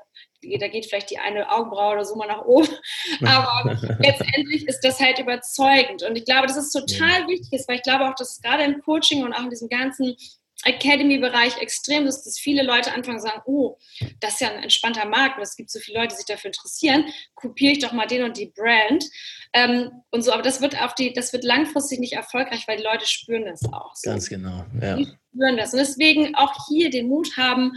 da geht vielleicht die eine Augenbraue oder so mal nach oben. Aber letztendlich ist das halt überzeugend. Und ich glaube, dass es total wichtig ist, weil ich glaube auch, dass gerade im Coaching und auch in diesem ganzen Academy-Bereich extrem ist, dass viele Leute anfangen zu sagen, oh, das ist ja ein entspannter Markt und es gibt so viele Leute, die sich dafür interessieren, kopiere ich doch mal den und die Brand. Ähm, und so, aber das wird auf die, das wird langfristig nicht erfolgreich, weil die Leute spüren das auch. So. Ganz genau, ja. Die spüren das. Und deswegen auch hier den Mut haben,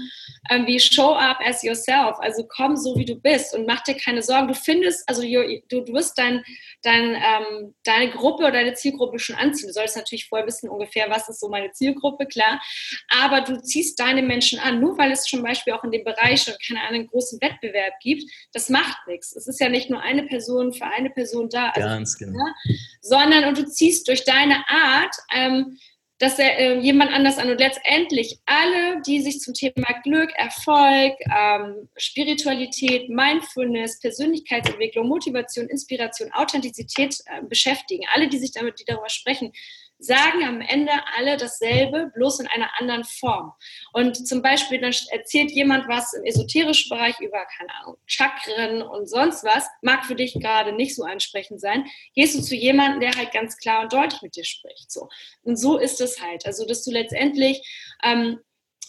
ähm, wie show up as yourself. Also komm so, wie du bist und mach dir keine Sorgen. Du findest, also du, du wirst dein, dein, ähm, deine Gruppe oder deine Zielgruppe schon anziehen. Du solltest natürlich vorher wissen ungefähr, was ist so meine Zielgruppe, klar. Aber du ziehst deine Menschen an, nur weil es zum Beispiel auch in dem Bereich schon keine einen großen Wettbewerb gibt. Das macht nichts. Es ist ja nicht nur eine Person für eine Person da. Also, Ganz genau. Ja, sondern und du ziehst durch deine Art ähm, dass er äh, jemand anders an. Und letztendlich alle, die sich zum Thema Glück, Erfolg, ähm, Spiritualität, Mindfulness, Persönlichkeitsentwicklung, Motivation, Inspiration, Authentizität äh, beschäftigen, alle, die sich damit, die darüber sprechen, sagen am Ende alle dasselbe, bloß in einer anderen Form. Und zum Beispiel, dann erzählt jemand was im esoterischen Bereich über, keine Ahnung, Chakren und sonst was, mag für dich gerade nicht so ansprechend sein. Gehst du zu jemandem, der halt ganz klar und deutlich mit dir spricht. So. Und so ist es halt. Also, dass du letztendlich ähm,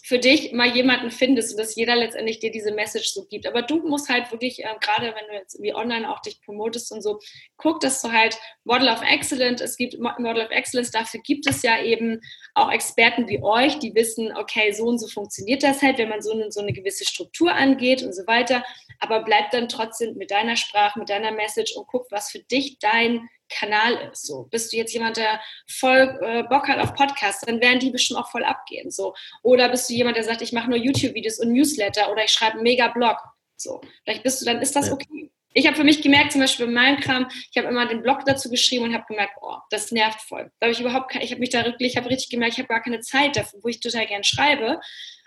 für dich mal jemanden findest und dass jeder letztendlich dir diese Message so gibt. Aber du musst halt wirklich, äh, gerade wenn du jetzt wie online auch dich promotest und so, guck, dass du halt Model of Excellence, es gibt Model of Excellence, dafür gibt es ja eben auch Experten wie euch, die wissen, okay, so und so funktioniert das halt, wenn man so so eine gewisse Struktur angeht und so weiter. Aber bleib dann trotzdem mit deiner Sprache, mit deiner Message und guck, was für dich dein Kanal ist. So, bist du jetzt jemand, der voll äh, Bock hat auf Podcasts, dann werden die bestimmt auch voll abgehen. So, oder bist du jemand, der sagt, ich mache nur YouTube-Videos und Newsletter oder ich schreibe einen Mega-Blog. So, vielleicht bist du, dann ist das okay. Ich habe für mich gemerkt, zum Beispiel bei meinem Kram, ich habe immer den Blog dazu geschrieben und habe gemerkt, oh, das nervt voll. Da habe ich überhaupt, kein, ich habe mich da wirklich, ich habe richtig gemerkt, ich habe gar keine Zeit dafür, wo ich total gern schreibe.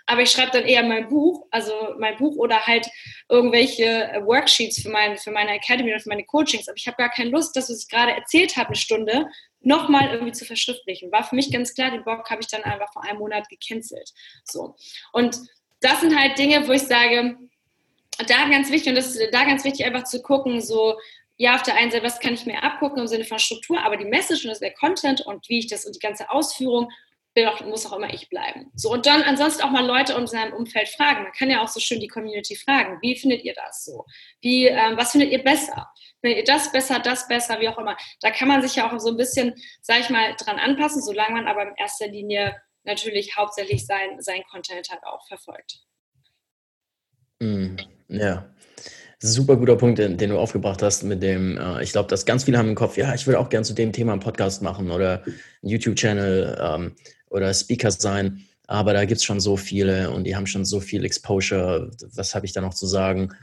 Aber ich schreibe dann eher mein Buch, also mein Buch oder halt irgendwelche Worksheets für, mein, für meine Academy oder für meine Coachings. Aber ich habe gar keine Lust, das, was ich gerade erzählt habe, eine Stunde, nochmal irgendwie zu verschriftlichen. War für mich ganz klar, den Blog habe ich dann einfach vor einem Monat gecancelt. So. Und das sind halt Dinge, wo ich sage, da ganz wichtig, und das ist da ganz wichtig, einfach zu gucken, so, ja, auf der einen Seite, was kann ich mir abgucken im Sinne von Struktur, aber die Message und das der Content und wie ich das und die ganze Ausführung bin auch, muss auch immer ich bleiben. So, und dann ansonsten auch mal Leute in seinem Umfeld fragen. Man kann ja auch so schön die Community fragen. Wie findet ihr das so? Wie, ähm, was findet ihr besser? Findet ihr das besser, das besser, wie auch immer? Da kann man sich ja auch so ein bisschen, sag ich mal, dran anpassen, solange man aber in erster Linie natürlich hauptsächlich sein, sein Content halt auch verfolgt. Mm, ja, super guter Punkt, den, den, du aufgebracht hast, mit dem, äh, ich glaube, dass ganz viele haben im Kopf, ja, ich würde auch gerne zu dem Thema einen Podcast machen oder einen YouTube-Channel. Ähm, oder Speaker sein. Aber da gibt es schon so viele und die haben schon so viel Exposure. Was habe ich da noch zu sagen?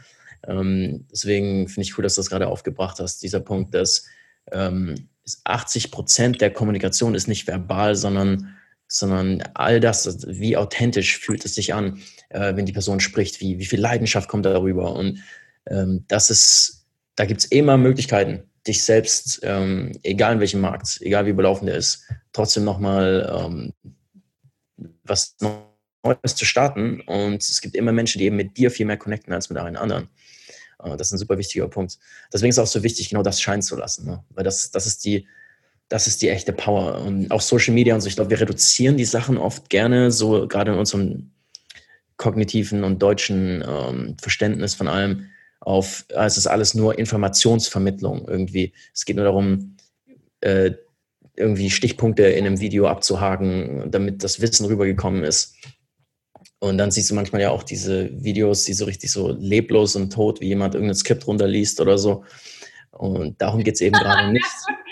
Ähm, deswegen finde ich cool, dass du das gerade aufgebracht hast. Dieser Punkt, dass ähm, 80 Prozent der Kommunikation ist nicht verbal, sondern, sondern all das, wie authentisch fühlt es sich an, äh, wenn die Person spricht, wie, wie viel Leidenschaft kommt darüber. Und ähm, das ist, da gibt es immer Möglichkeiten, dich selbst, ähm, egal in welchem Markt, egal wie belaufen der ist, trotzdem nochmal ähm, was Neues zu starten. Und es gibt immer Menschen, die eben mit dir viel mehr connecten als mit allen anderen. Äh, das ist ein super wichtiger Punkt. Deswegen ist es auch so wichtig, genau das scheinen zu lassen. Ne? Weil das, das ist die, das ist die echte Power. Und auch Social Media und so, ich glaube, wir reduzieren die Sachen oft gerne, so gerade in unserem kognitiven und deutschen ähm, Verständnis von allem, auf, es ist alles nur Informationsvermittlung irgendwie. Es geht nur darum, äh, irgendwie Stichpunkte in einem Video abzuhaken, damit das Wissen rübergekommen ist. Und dann siehst du manchmal ja auch diese Videos, die so richtig so leblos und tot, wie jemand irgendein Skript runterliest oder so. Und darum geht es eben gerade nicht.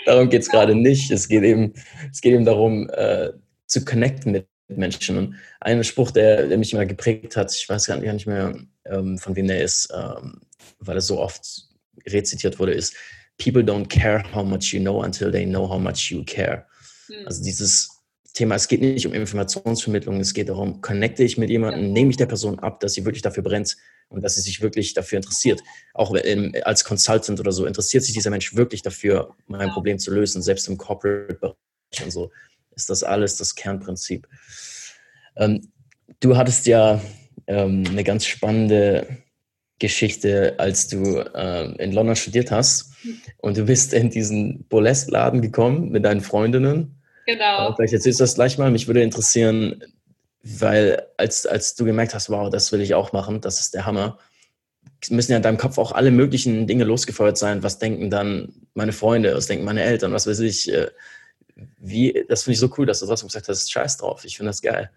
Darum geht es gerade nicht. Es geht eben, es geht eben darum, äh, zu connecten mit Menschen. Und ein Spruch, der, der, mich immer geprägt hat, ich weiß gar nicht mehr, ähm, von wem der ist, ähm, weil es so oft rezitiert wurde, ist, People don't care how much you know until they know how much you care. Mhm. Also dieses Thema, es geht nicht um Informationsvermittlung, es geht darum, connecte ich mit jemandem, ja. nehme ich der Person ab, dass sie wirklich dafür brennt und dass sie sich wirklich dafür interessiert. Auch als Consultant oder so, interessiert sich dieser Mensch wirklich dafür, mein ja. Problem zu lösen, selbst im Corporate-Bereich und so, ist das alles das Kernprinzip. Ähm, du hattest ja ähm, eine ganz spannende Geschichte, als du äh, in London studiert hast und du bist in diesen Burlesque-Laden gekommen mit deinen Freundinnen. Genau. Vielleicht erzählst du das gleich mal. Mich würde interessieren, weil als, als du gemerkt hast, wow, das will ich auch machen, das ist der Hammer, müssen ja in deinem Kopf auch alle möglichen Dinge losgefeuert sein. Was denken dann meine Freunde, was denken meine Eltern, was weiß ich. Äh, wie, das finde ich so cool, dass du trotzdem gesagt hast, scheiß drauf, ich finde das geil.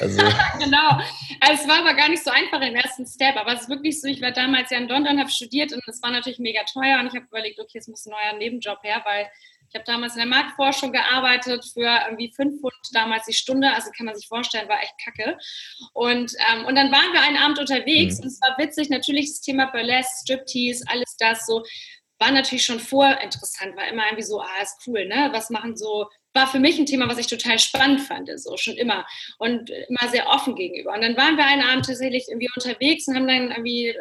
Also. genau. Also es war aber gar nicht so einfach im ersten Step, aber es ist wirklich so, ich war damals ja in London, habe studiert und es war natürlich mega teuer und ich habe überlegt, okay, es muss ein neuer Nebenjob her, weil ich habe damals in der Marktforschung gearbeitet für irgendwie fünf Pfund damals die Stunde, also kann man sich vorstellen, war echt kacke. Und, ähm, und dann waren wir einen Abend unterwegs mhm. und es war witzig, natürlich das Thema Burlesque, Striptease, alles das so, war natürlich schon vorinteressant, war immer irgendwie so, ah, ist cool, ne? Was machen so, war für mich ein Thema, was ich total spannend fand, so schon immer und immer sehr offen gegenüber. Und dann waren wir einen Abend tatsächlich irgendwie unterwegs und haben dann irgendwie äh,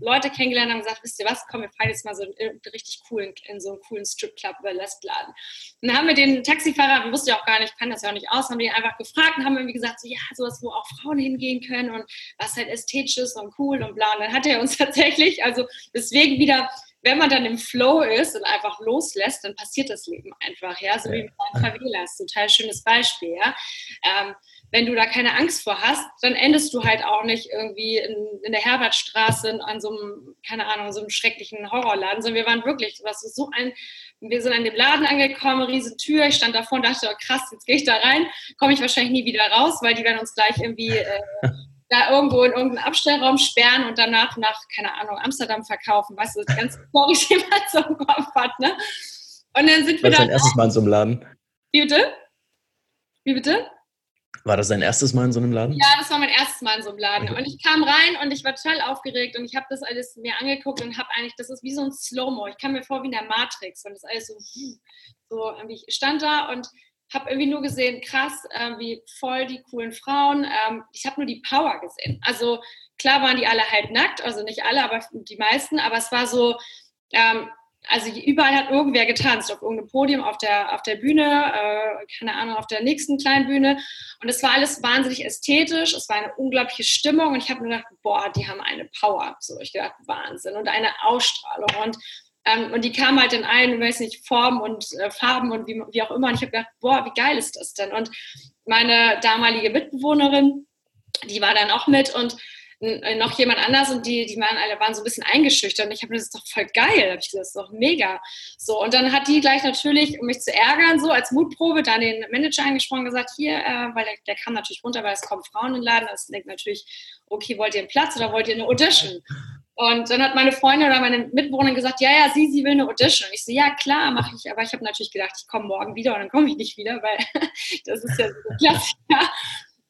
Leute kennengelernt und haben gesagt, wisst ihr was, komm, wir fahren jetzt mal so in, richtig coolen, in so einen coolen Stripclub über Lestladen. Und dann haben wir den Taxifahrer, wir wussten ja auch gar nicht, ich kann das ja auch nicht aus, haben die einfach gefragt und haben irgendwie gesagt, so, ja, sowas, wo auch Frauen hingehen können und was halt ästhetisch ist und cool und bla. Und dann hat er uns tatsächlich, also deswegen wieder wenn man dann im Flow ist und einfach loslässt, dann passiert das Leben einfach, ja, so wie mit deinen Favelas, total schönes Beispiel, ja. Ähm, wenn du da keine Angst vor hast, dann endest du halt auch nicht irgendwie in, in der Herbertstraße an so einem, keine Ahnung, so einem schrecklichen Horrorladen, sondern wir waren wirklich, was so ein, wir sind an dem Laden angekommen, riesen Tür, ich stand davor und dachte, oh, krass, jetzt gehe ich da rein, komme ich wahrscheinlich nie wieder raus, weil die werden uns gleich irgendwie äh, da irgendwo in irgendeinen Abstellraum sperren und danach nach, keine Ahnung, Amsterdam verkaufen. Weißt du, das ganze Story, die man so im Kopf hat, ne? Und dann sind wir da. dein erstes Mal in so einem Laden? Wie bitte? Wie bitte? War das dein erstes Mal in so einem Laden? Ja, das war mein erstes Mal in so einem Laden. Und ich kam rein und ich war total aufgeregt und ich habe das alles mir angeguckt und habe eigentlich, das ist wie so ein Slow-Mo. Ich kam mir vor wie in der Matrix und das alles so, so irgendwie, ich stand da und habe irgendwie nur gesehen, krass, äh, wie voll die coolen Frauen. Ähm, ich habe nur die Power gesehen. Also klar waren die alle halt nackt, also nicht alle, aber die meisten, aber es war so, ähm, also überall hat irgendwer getanzt, auf irgendeinem Podium, auf der, auf der Bühne, äh, keine Ahnung, auf der nächsten kleinen Bühne. Und es war alles wahnsinnig ästhetisch, es war eine unglaubliche Stimmung und ich habe mir gedacht, boah, die haben eine Power. So, ich dachte, Wahnsinn und eine Ausstrahlung. Und ähm, und die kamen halt in allen, weiß nicht, Formen und äh, Farben und wie, wie auch immer. Und ich habe gedacht, boah, wie geil ist das denn? Und meine damalige Mitbewohnerin, die war dann auch mit und äh, noch jemand anders und die, die waren alle waren so ein bisschen eingeschüchtert und ich habe das ist doch voll geil, habe ich gesagt, das ist doch mega. So und dann hat die gleich natürlich, um mich zu ärgern, so als Mutprobe dann den Manager angesprochen gesagt, hier, äh, weil der, der, kam natürlich runter, weil es kommen Frauen in den Laden, das denkt natürlich, okay, wollt ihr einen Platz oder wollt ihr eine Audition? Und dann hat meine Freundin oder meine Mitbewohnerin gesagt, ja, ja, sie, sie will eine Audition. Und ich so, ja, klar, mache ich. Aber ich habe natürlich gedacht, ich komme morgen wieder und dann komme ich nicht wieder, weil das ist ja so Klassiker.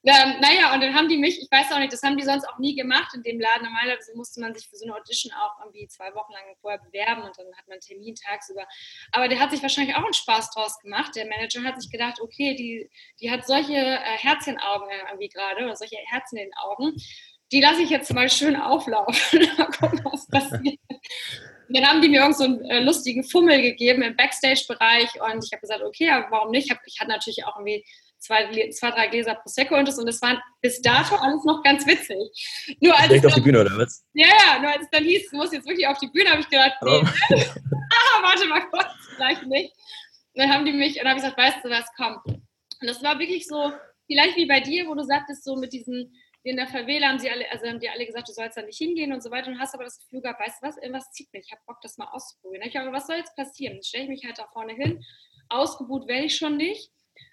Ähm, naja, und dann haben die mich, ich weiß auch nicht, das haben die sonst auch nie gemacht in dem Laden. Normalerweise musste man sich für so eine Audition auch irgendwie zwei Wochen lang vorher bewerben und dann hat man einen Termin tagsüber. Aber der hat sich wahrscheinlich auch einen Spaß draus gemacht. Der Manager hat sich gedacht, okay, die, die hat solche äh, Herzchenaugen irgendwie gerade oder solche Herzen in den Augen die lasse ich jetzt mal schön auflaufen. mal gucken, was passiert. Und dann haben die mir irgend so einen äh, lustigen Fummel gegeben im Backstage-Bereich und ich habe gesagt, okay, warum nicht? Ich, hab, ich hatte natürlich auch irgendwie zwei, zwei, drei Gläser Prosecco und das und das war bis dato alles noch ganz witzig. Nur als Direkt auf die Bühne, oder was? Ja, ja, nur als es dann hieß, du musst jetzt wirklich auf die Bühne, habe ich gedacht, nee, oh. ah, warte mal kurz, vielleicht nicht. Und dann haben die mich, und dann habe ich gesagt, weißt du was, komm. Und das war wirklich so, vielleicht wie bei dir, wo du sagtest, so mit diesen in der Favela haben sie alle, also haben die alle gesagt, du sollst da nicht hingehen und so weiter und hast aber das Gefühl gehabt, weißt du was, irgendwas zieht mich, ich habe Bock, das mal auszuprobieren. Ich habe, was soll jetzt passieren? Dann stelle ich mich halt da vorne hin, ausgebucht werde ich schon nicht.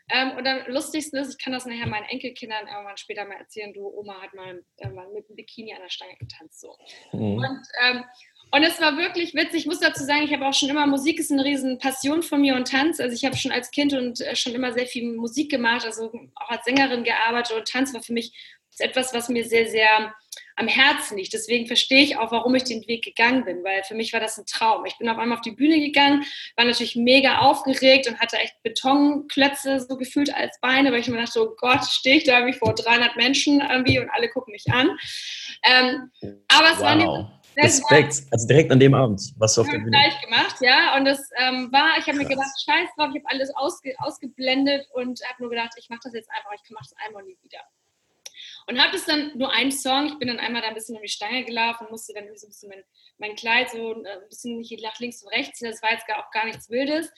Ähm, und am lustigsten ist, ich kann das nachher meinen Enkelkindern irgendwann später mal erzählen, du Oma hat mal, mal mit einem Bikini an der Stange getanzt. So. Mhm. Und, ähm, und es war wirklich witzig. Ich muss dazu sagen, ich habe auch schon immer, Musik ist eine riesen Passion von mir und Tanz. Also ich habe schon als Kind und äh, schon immer sehr viel Musik gemacht, also auch als Sängerin gearbeitet und Tanz war für mich ist etwas, was mir sehr, sehr am Herzen liegt. Deswegen verstehe ich auch, warum ich den Weg gegangen bin, weil für mich war das ein Traum. Ich bin auf einmal auf die Bühne gegangen, war natürlich mega aufgeregt und hatte echt Betonklötze so gefühlt als Beine, weil ich mir dachte, oh Gott, stehe ich da irgendwie vor 300 Menschen irgendwie und alle gucken mich an. Ähm, aber es wow. war Respekt, also direkt an dem Abend, was du auf der Bühne gleich gemacht, ja. Und das ähm, war, ich habe mir gedacht, scheiß drauf, ich habe alles ausge, ausgeblendet und habe nur gedacht, ich mache das jetzt einfach, ich mache das einmal nie wieder. Und habe das dann nur einen Song. Ich bin dann einmal da ein bisschen um die Stange gelaufen, musste dann so ein bisschen mein, mein Kleid so äh, ein bisschen nach links und rechts. Das war jetzt auch gar nichts Wildes.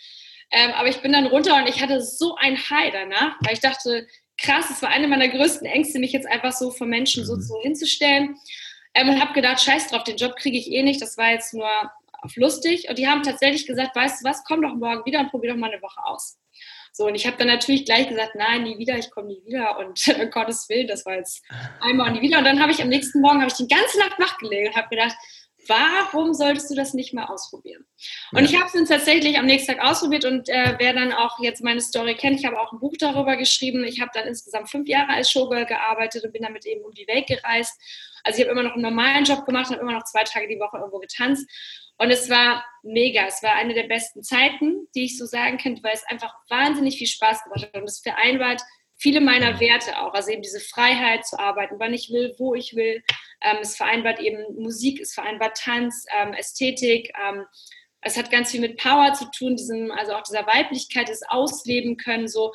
Ähm, aber ich bin dann runter und ich hatte so ein High danach, weil ich dachte, krass, es war eine meiner größten Ängste, mich jetzt einfach so vor Menschen so, so mhm. hinzustellen. Ähm, und habe gedacht, scheiß drauf, den Job kriege ich eh nicht. Das war jetzt nur auf lustig. Und die haben tatsächlich gesagt, weißt du was, komm doch morgen wieder und probier doch mal eine Woche aus. So, und ich habe dann natürlich gleich gesagt, nein, nie wieder, ich komme nie wieder. Und um Gottes Willen, das war jetzt einmal und nie wieder. Und dann habe ich am nächsten Morgen, habe ich die ganze Nacht wach gelegen und habe gedacht, warum solltest du das nicht mal ausprobieren? Und ja. ich habe es dann tatsächlich am nächsten Tag ausprobiert und äh, wer dann auch jetzt meine Story kennt, ich habe auch ein Buch darüber geschrieben. Ich habe dann insgesamt fünf Jahre als Showgirl gearbeitet und bin damit eben um die Welt gereist. Also ich habe immer noch einen normalen Job gemacht, habe immer noch zwei Tage die Woche irgendwo getanzt. Und es war mega. Es war eine der besten Zeiten, die ich so sagen könnte, weil es einfach wahnsinnig viel Spaß gemacht hat. Und es vereinbart viele meiner Werte auch. Also eben diese Freiheit zu arbeiten, wann ich will, wo ich will. Ähm, es vereinbart eben Musik, es vereinbart Tanz, ähm, Ästhetik. Ähm, es hat ganz viel mit Power zu tun, diesem, also auch dieser Weiblichkeit, das Ausleben können so.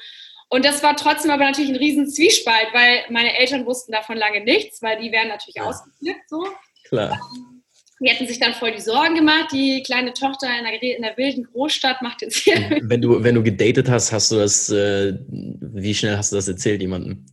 Und das war trotzdem aber natürlich ein riesen Zwiespalt, weil meine Eltern wussten davon lange nichts, weil die wären natürlich ja. ausgeflippt so. Klar. Die hätten sich dann voll die Sorgen gemacht. Die kleine Tochter in der, in der wilden Großstadt macht jetzt hier. Wenn du, wenn du gedatet hast, hast du das, äh, wie schnell hast du das erzählt jemandem?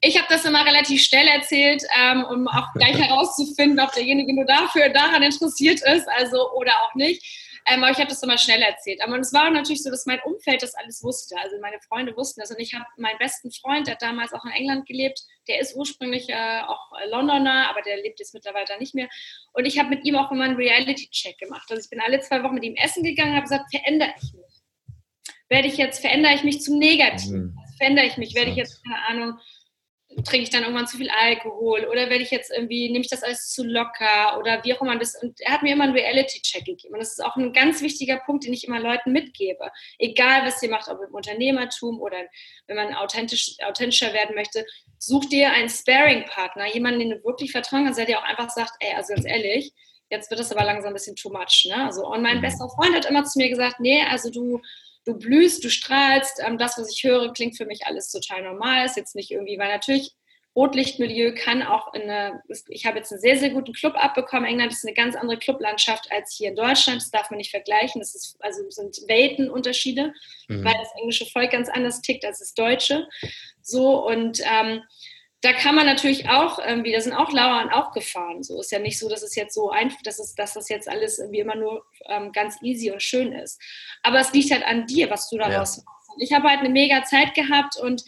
Ich habe das immer relativ schnell erzählt, ähm, um auch gleich herauszufinden, ob derjenige nur dafür daran interessiert ist, also oder auch nicht. Ähm, aber ich habe das immer schnell erzählt. Aber es war natürlich so, dass mein Umfeld das alles wusste. Also meine Freunde wussten das. Und ich habe meinen besten Freund, der hat damals auch in England gelebt, der ist ursprünglich äh, auch Londoner, aber der lebt jetzt mittlerweile nicht mehr. Und ich habe mit ihm auch immer einen Reality-Check gemacht. Also ich bin alle zwei Wochen mit ihm essen gegangen und habe gesagt, verändere ich mich? Werde ich jetzt, verändere ich mich zum Negativen? Mhm. Verändere ich mich? Werde ich jetzt, keine Ahnung, trinke ich dann irgendwann zu viel Alkohol oder werde ich jetzt irgendwie, nehme ich das alles zu locker oder wie auch immer. Das, und er hat mir immer einen Reality-Check gegeben. Und das ist auch ein ganz wichtiger Punkt, den ich immer Leuten mitgebe. Egal, was ihr macht, ob im Unternehmertum oder wenn man authentisch, authentischer werden möchte, such dir einen Sparing-Partner, jemanden, den du wirklich vertrauen kannst, der dir auch einfach sagt, ey, also ganz ehrlich, jetzt wird das aber langsam ein bisschen too much. Ne? Also, und mein mhm. bester Freund hat immer zu mir gesagt, nee, also du du blühst, du strahlst. Ähm, das, was ich höre, klingt für mich alles total normal. Ist jetzt nicht irgendwie, weil natürlich Rotlichtmilieu kann auch in eine, ich habe jetzt einen sehr, sehr guten Club abbekommen. England ist eine ganz andere Clublandschaft als hier in Deutschland. Das darf man nicht vergleichen. Das ist, also sind Weltenunterschiede, mhm. weil das englische Volk ganz anders tickt als das deutsche. So und ähm, da kann man natürlich auch irgendwie, da sind auch Lauern auch gefahren. So ist ja nicht so, dass es jetzt so einfach, dass, es, dass das jetzt alles irgendwie immer nur ähm, ganz easy und schön ist. Aber es liegt halt an dir, was du daraus ja. machst. Ich habe halt eine mega Zeit gehabt und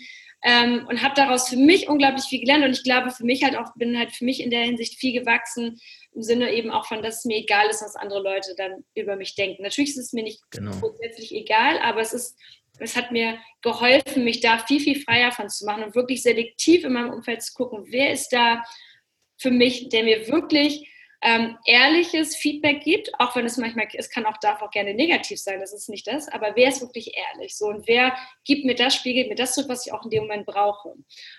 ähm, und habe daraus für mich unglaublich viel gelernt und ich glaube für mich halt auch bin halt für mich in der Hinsicht viel gewachsen im Sinne eben auch von, dass es mir egal ist, was andere Leute dann über mich denken. Natürlich ist es mir nicht genau. grundsätzlich egal, aber es ist es hat mir geholfen, mich da viel, viel freier von zu machen und wirklich selektiv in meinem Umfeld zu gucken, wer ist da für mich, der mir wirklich ähm, ehrliches Feedback gibt, auch wenn es manchmal, es kann auch, darf auch gerne negativ sein, das ist nicht das, aber wer ist wirklich ehrlich? So, und wer gibt mir das, spiegelt mir das zurück, was ich auch in dem Moment brauche?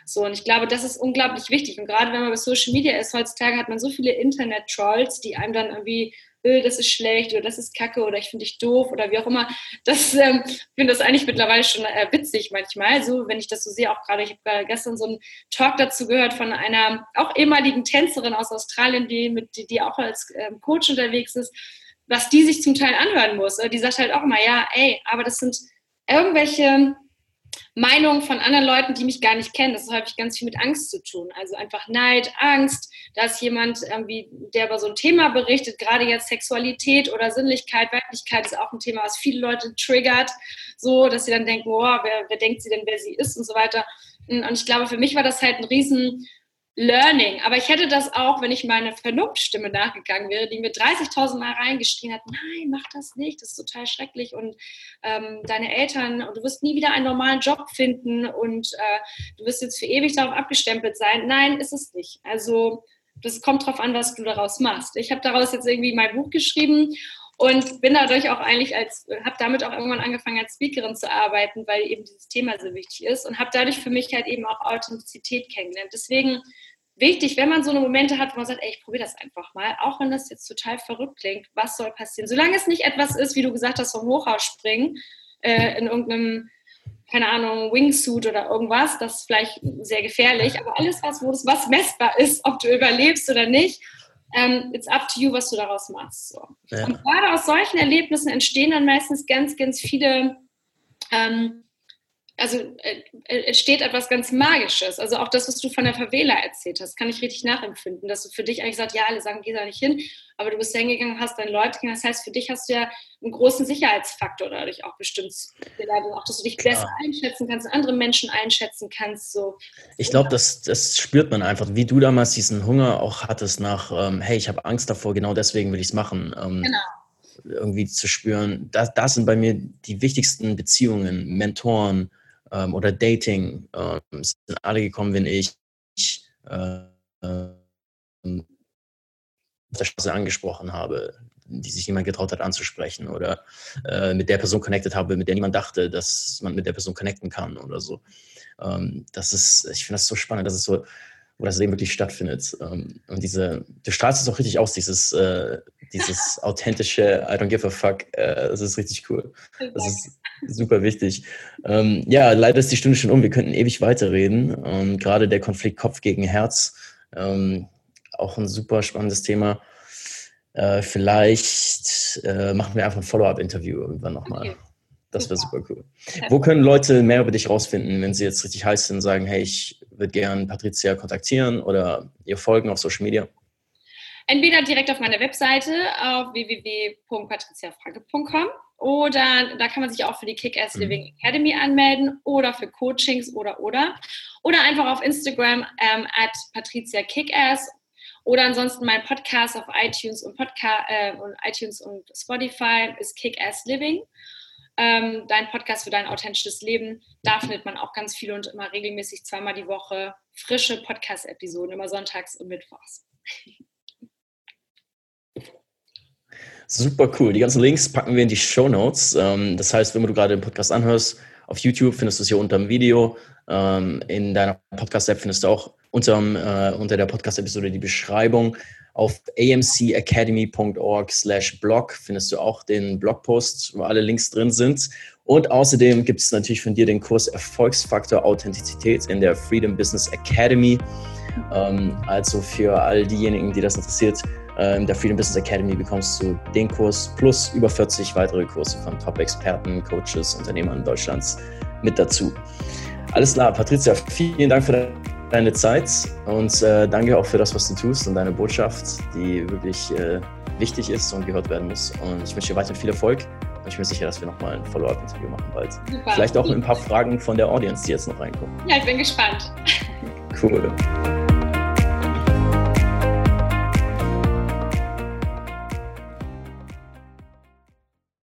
So, und ich glaube, das ist unglaublich wichtig. Und gerade wenn man bei Social Media ist, heutzutage hat man so viele Internet-Trolls, die einem dann irgendwie öh, das ist schlecht oder das ist kacke oder ich finde dich doof oder wie auch immer. Das ähm, finde das eigentlich mittlerweile schon äh, witzig manchmal. So, wenn ich das so sehe, auch gerade, ich habe gestern so einen Talk dazu gehört von einer auch ehemaligen Tänzerin aus Australien, die, mit, die, die auch als ähm, Coach unterwegs ist, was die sich zum Teil anhören muss. Die sagt halt auch immer, ja, ey, aber das sind irgendwelche Meinungen von anderen Leuten, die mich gar nicht kennen. Das hat häufig ganz viel mit Angst zu tun. Also einfach Neid, Angst. Da ist jemand, irgendwie, der über so ein Thema berichtet, gerade jetzt Sexualität oder Sinnlichkeit, Weiblichkeit ist auch ein Thema, was viele Leute triggert, so, dass sie dann denken, oh, wer, wer denkt sie denn, wer sie ist und so weiter. Und ich glaube, für mich war das halt ein riesen Learning. Aber ich hätte das auch, wenn ich meiner Vernunftstimme nachgegangen wäre, die mir 30.000 Mal reingeschrien hat, nein, mach das nicht, das ist total schrecklich und ähm, deine Eltern, und du wirst nie wieder einen normalen Job finden und äh, du wirst jetzt für ewig darauf abgestempelt sein. Nein, ist es nicht. Also das kommt drauf an, was du daraus machst. Ich habe daraus jetzt irgendwie mein Buch geschrieben und bin dadurch auch eigentlich als, habe damit auch irgendwann angefangen als Speakerin zu arbeiten, weil eben dieses Thema so wichtig ist und habe dadurch für mich halt eben auch Authentizität kennengelernt. Deswegen wichtig, wenn man so eine Momente hat, wo man sagt, ey, ich probiere das einfach mal, auch wenn das jetzt total verrückt klingt, was soll passieren? Solange es nicht etwas ist, wie du gesagt hast, vom Hochhaus springen, äh, in irgendeinem keine Ahnung, Wingsuit oder irgendwas, das ist vielleicht sehr gefährlich, aber alles, was, wo das, was messbar ist, ob du überlebst oder nicht, ähm, it's up to you, was du daraus machst. So. Ja. Und gerade aus solchen Erlebnissen entstehen dann meistens ganz, ganz viele ähm, also äh, äh, entsteht etwas ganz Magisches. Also auch das, was du von der Favela erzählt hast, kann ich richtig nachempfinden, dass du für dich eigentlich sagst, ja, alle sagen, geh da nicht hin, aber du bist da hingegangen, hast deine Leute gegangen. Das heißt, für dich hast du ja einen großen Sicherheitsfaktor dadurch auch bestimmt gelernt, auch, dass du dich besser ja. einschätzen kannst, andere Menschen einschätzen kannst. So. Ich glaube, das, das spürt man einfach, wie du damals diesen Hunger auch hattest nach, ähm, hey, ich habe Angst davor, genau deswegen will ich es machen. Ähm, genau irgendwie zu spüren, das, das sind bei mir die wichtigsten Beziehungen, Mentoren, ähm, oder Dating ähm, sind alle gekommen, wenn ich äh, auf der Straße angesprochen habe, die sich niemand getraut hat anzusprechen oder äh, mit der Person connected habe, mit der niemand dachte, dass man mit der Person connecten kann oder so. Ähm, das ist, ich finde das so spannend, dass es so, wo das Leben wirklich stattfindet. Ähm, und diese, du strahlst es auch richtig aus, dieses, äh, dieses authentische I don't give a fuck. Äh, das ist richtig cool. Das ist super wichtig. Ähm, ja, leider ist die Stunde schon um. Wir könnten ewig weiterreden. Ähm, gerade der Konflikt Kopf gegen Herz, ähm, auch ein super spannendes Thema. Äh, vielleicht äh, machen wir einfach ein Follow-up-Interview irgendwann nochmal. Okay. Das wäre super cool. Wo können Leute mehr über dich rausfinden, wenn sie jetzt richtig heiß sind und sagen, hey, ich würde gerne Patricia kontaktieren oder ihr folgen auf Social Media? Entweder direkt auf meiner Webseite auf www.patriziafranke.com oder da kann man sich auch für die Kick-Ass mhm. Living Academy anmelden oder für Coachings oder oder. Oder einfach auf Instagram ähm, at Patricia Kickass oder ansonsten mein Podcast auf iTunes und, Podca äh, und iTunes und Spotify ist Kick-Ass Living. Ähm, dein Podcast für dein authentisches Leben. Da findet man auch ganz viel und immer regelmäßig zweimal die Woche frische Podcast-Episoden, immer sonntags und mittwochs. Super cool. Die ganzen Links packen wir in die Show Notes. Ähm, das heißt, wenn du gerade den Podcast anhörst, auf YouTube findest du es hier unter dem Video. Ähm, in deiner Podcast-App findest du auch unterm, äh, unter der Podcast-Episode die Beschreibung. Auf amcacademy.org slash blog findest du auch den Blogpost, wo alle Links drin sind. Und außerdem gibt es natürlich von dir den Kurs Erfolgsfaktor Authentizität in der Freedom Business Academy. Ähm, also für all diejenigen, die das interessiert, in der Freedom Business Academy bekommst du den Kurs plus über 40 weitere Kurse von Top-Experten, Coaches, Unternehmern Deutschlands mit dazu. Alles klar, Patricia, vielen Dank für deine Zeit und äh, danke auch für das, was du tust und deine Botschaft, die wirklich äh, wichtig ist und gehört werden muss. Und ich wünsche dir weiterhin viel Erfolg. Und ich bin sicher, dass wir nochmal ein Follow-up-Interview machen bald. Super. Vielleicht auch mit ein paar Fragen von der Audience, die jetzt noch reinkommen. Ja, ich bin gespannt. Cool.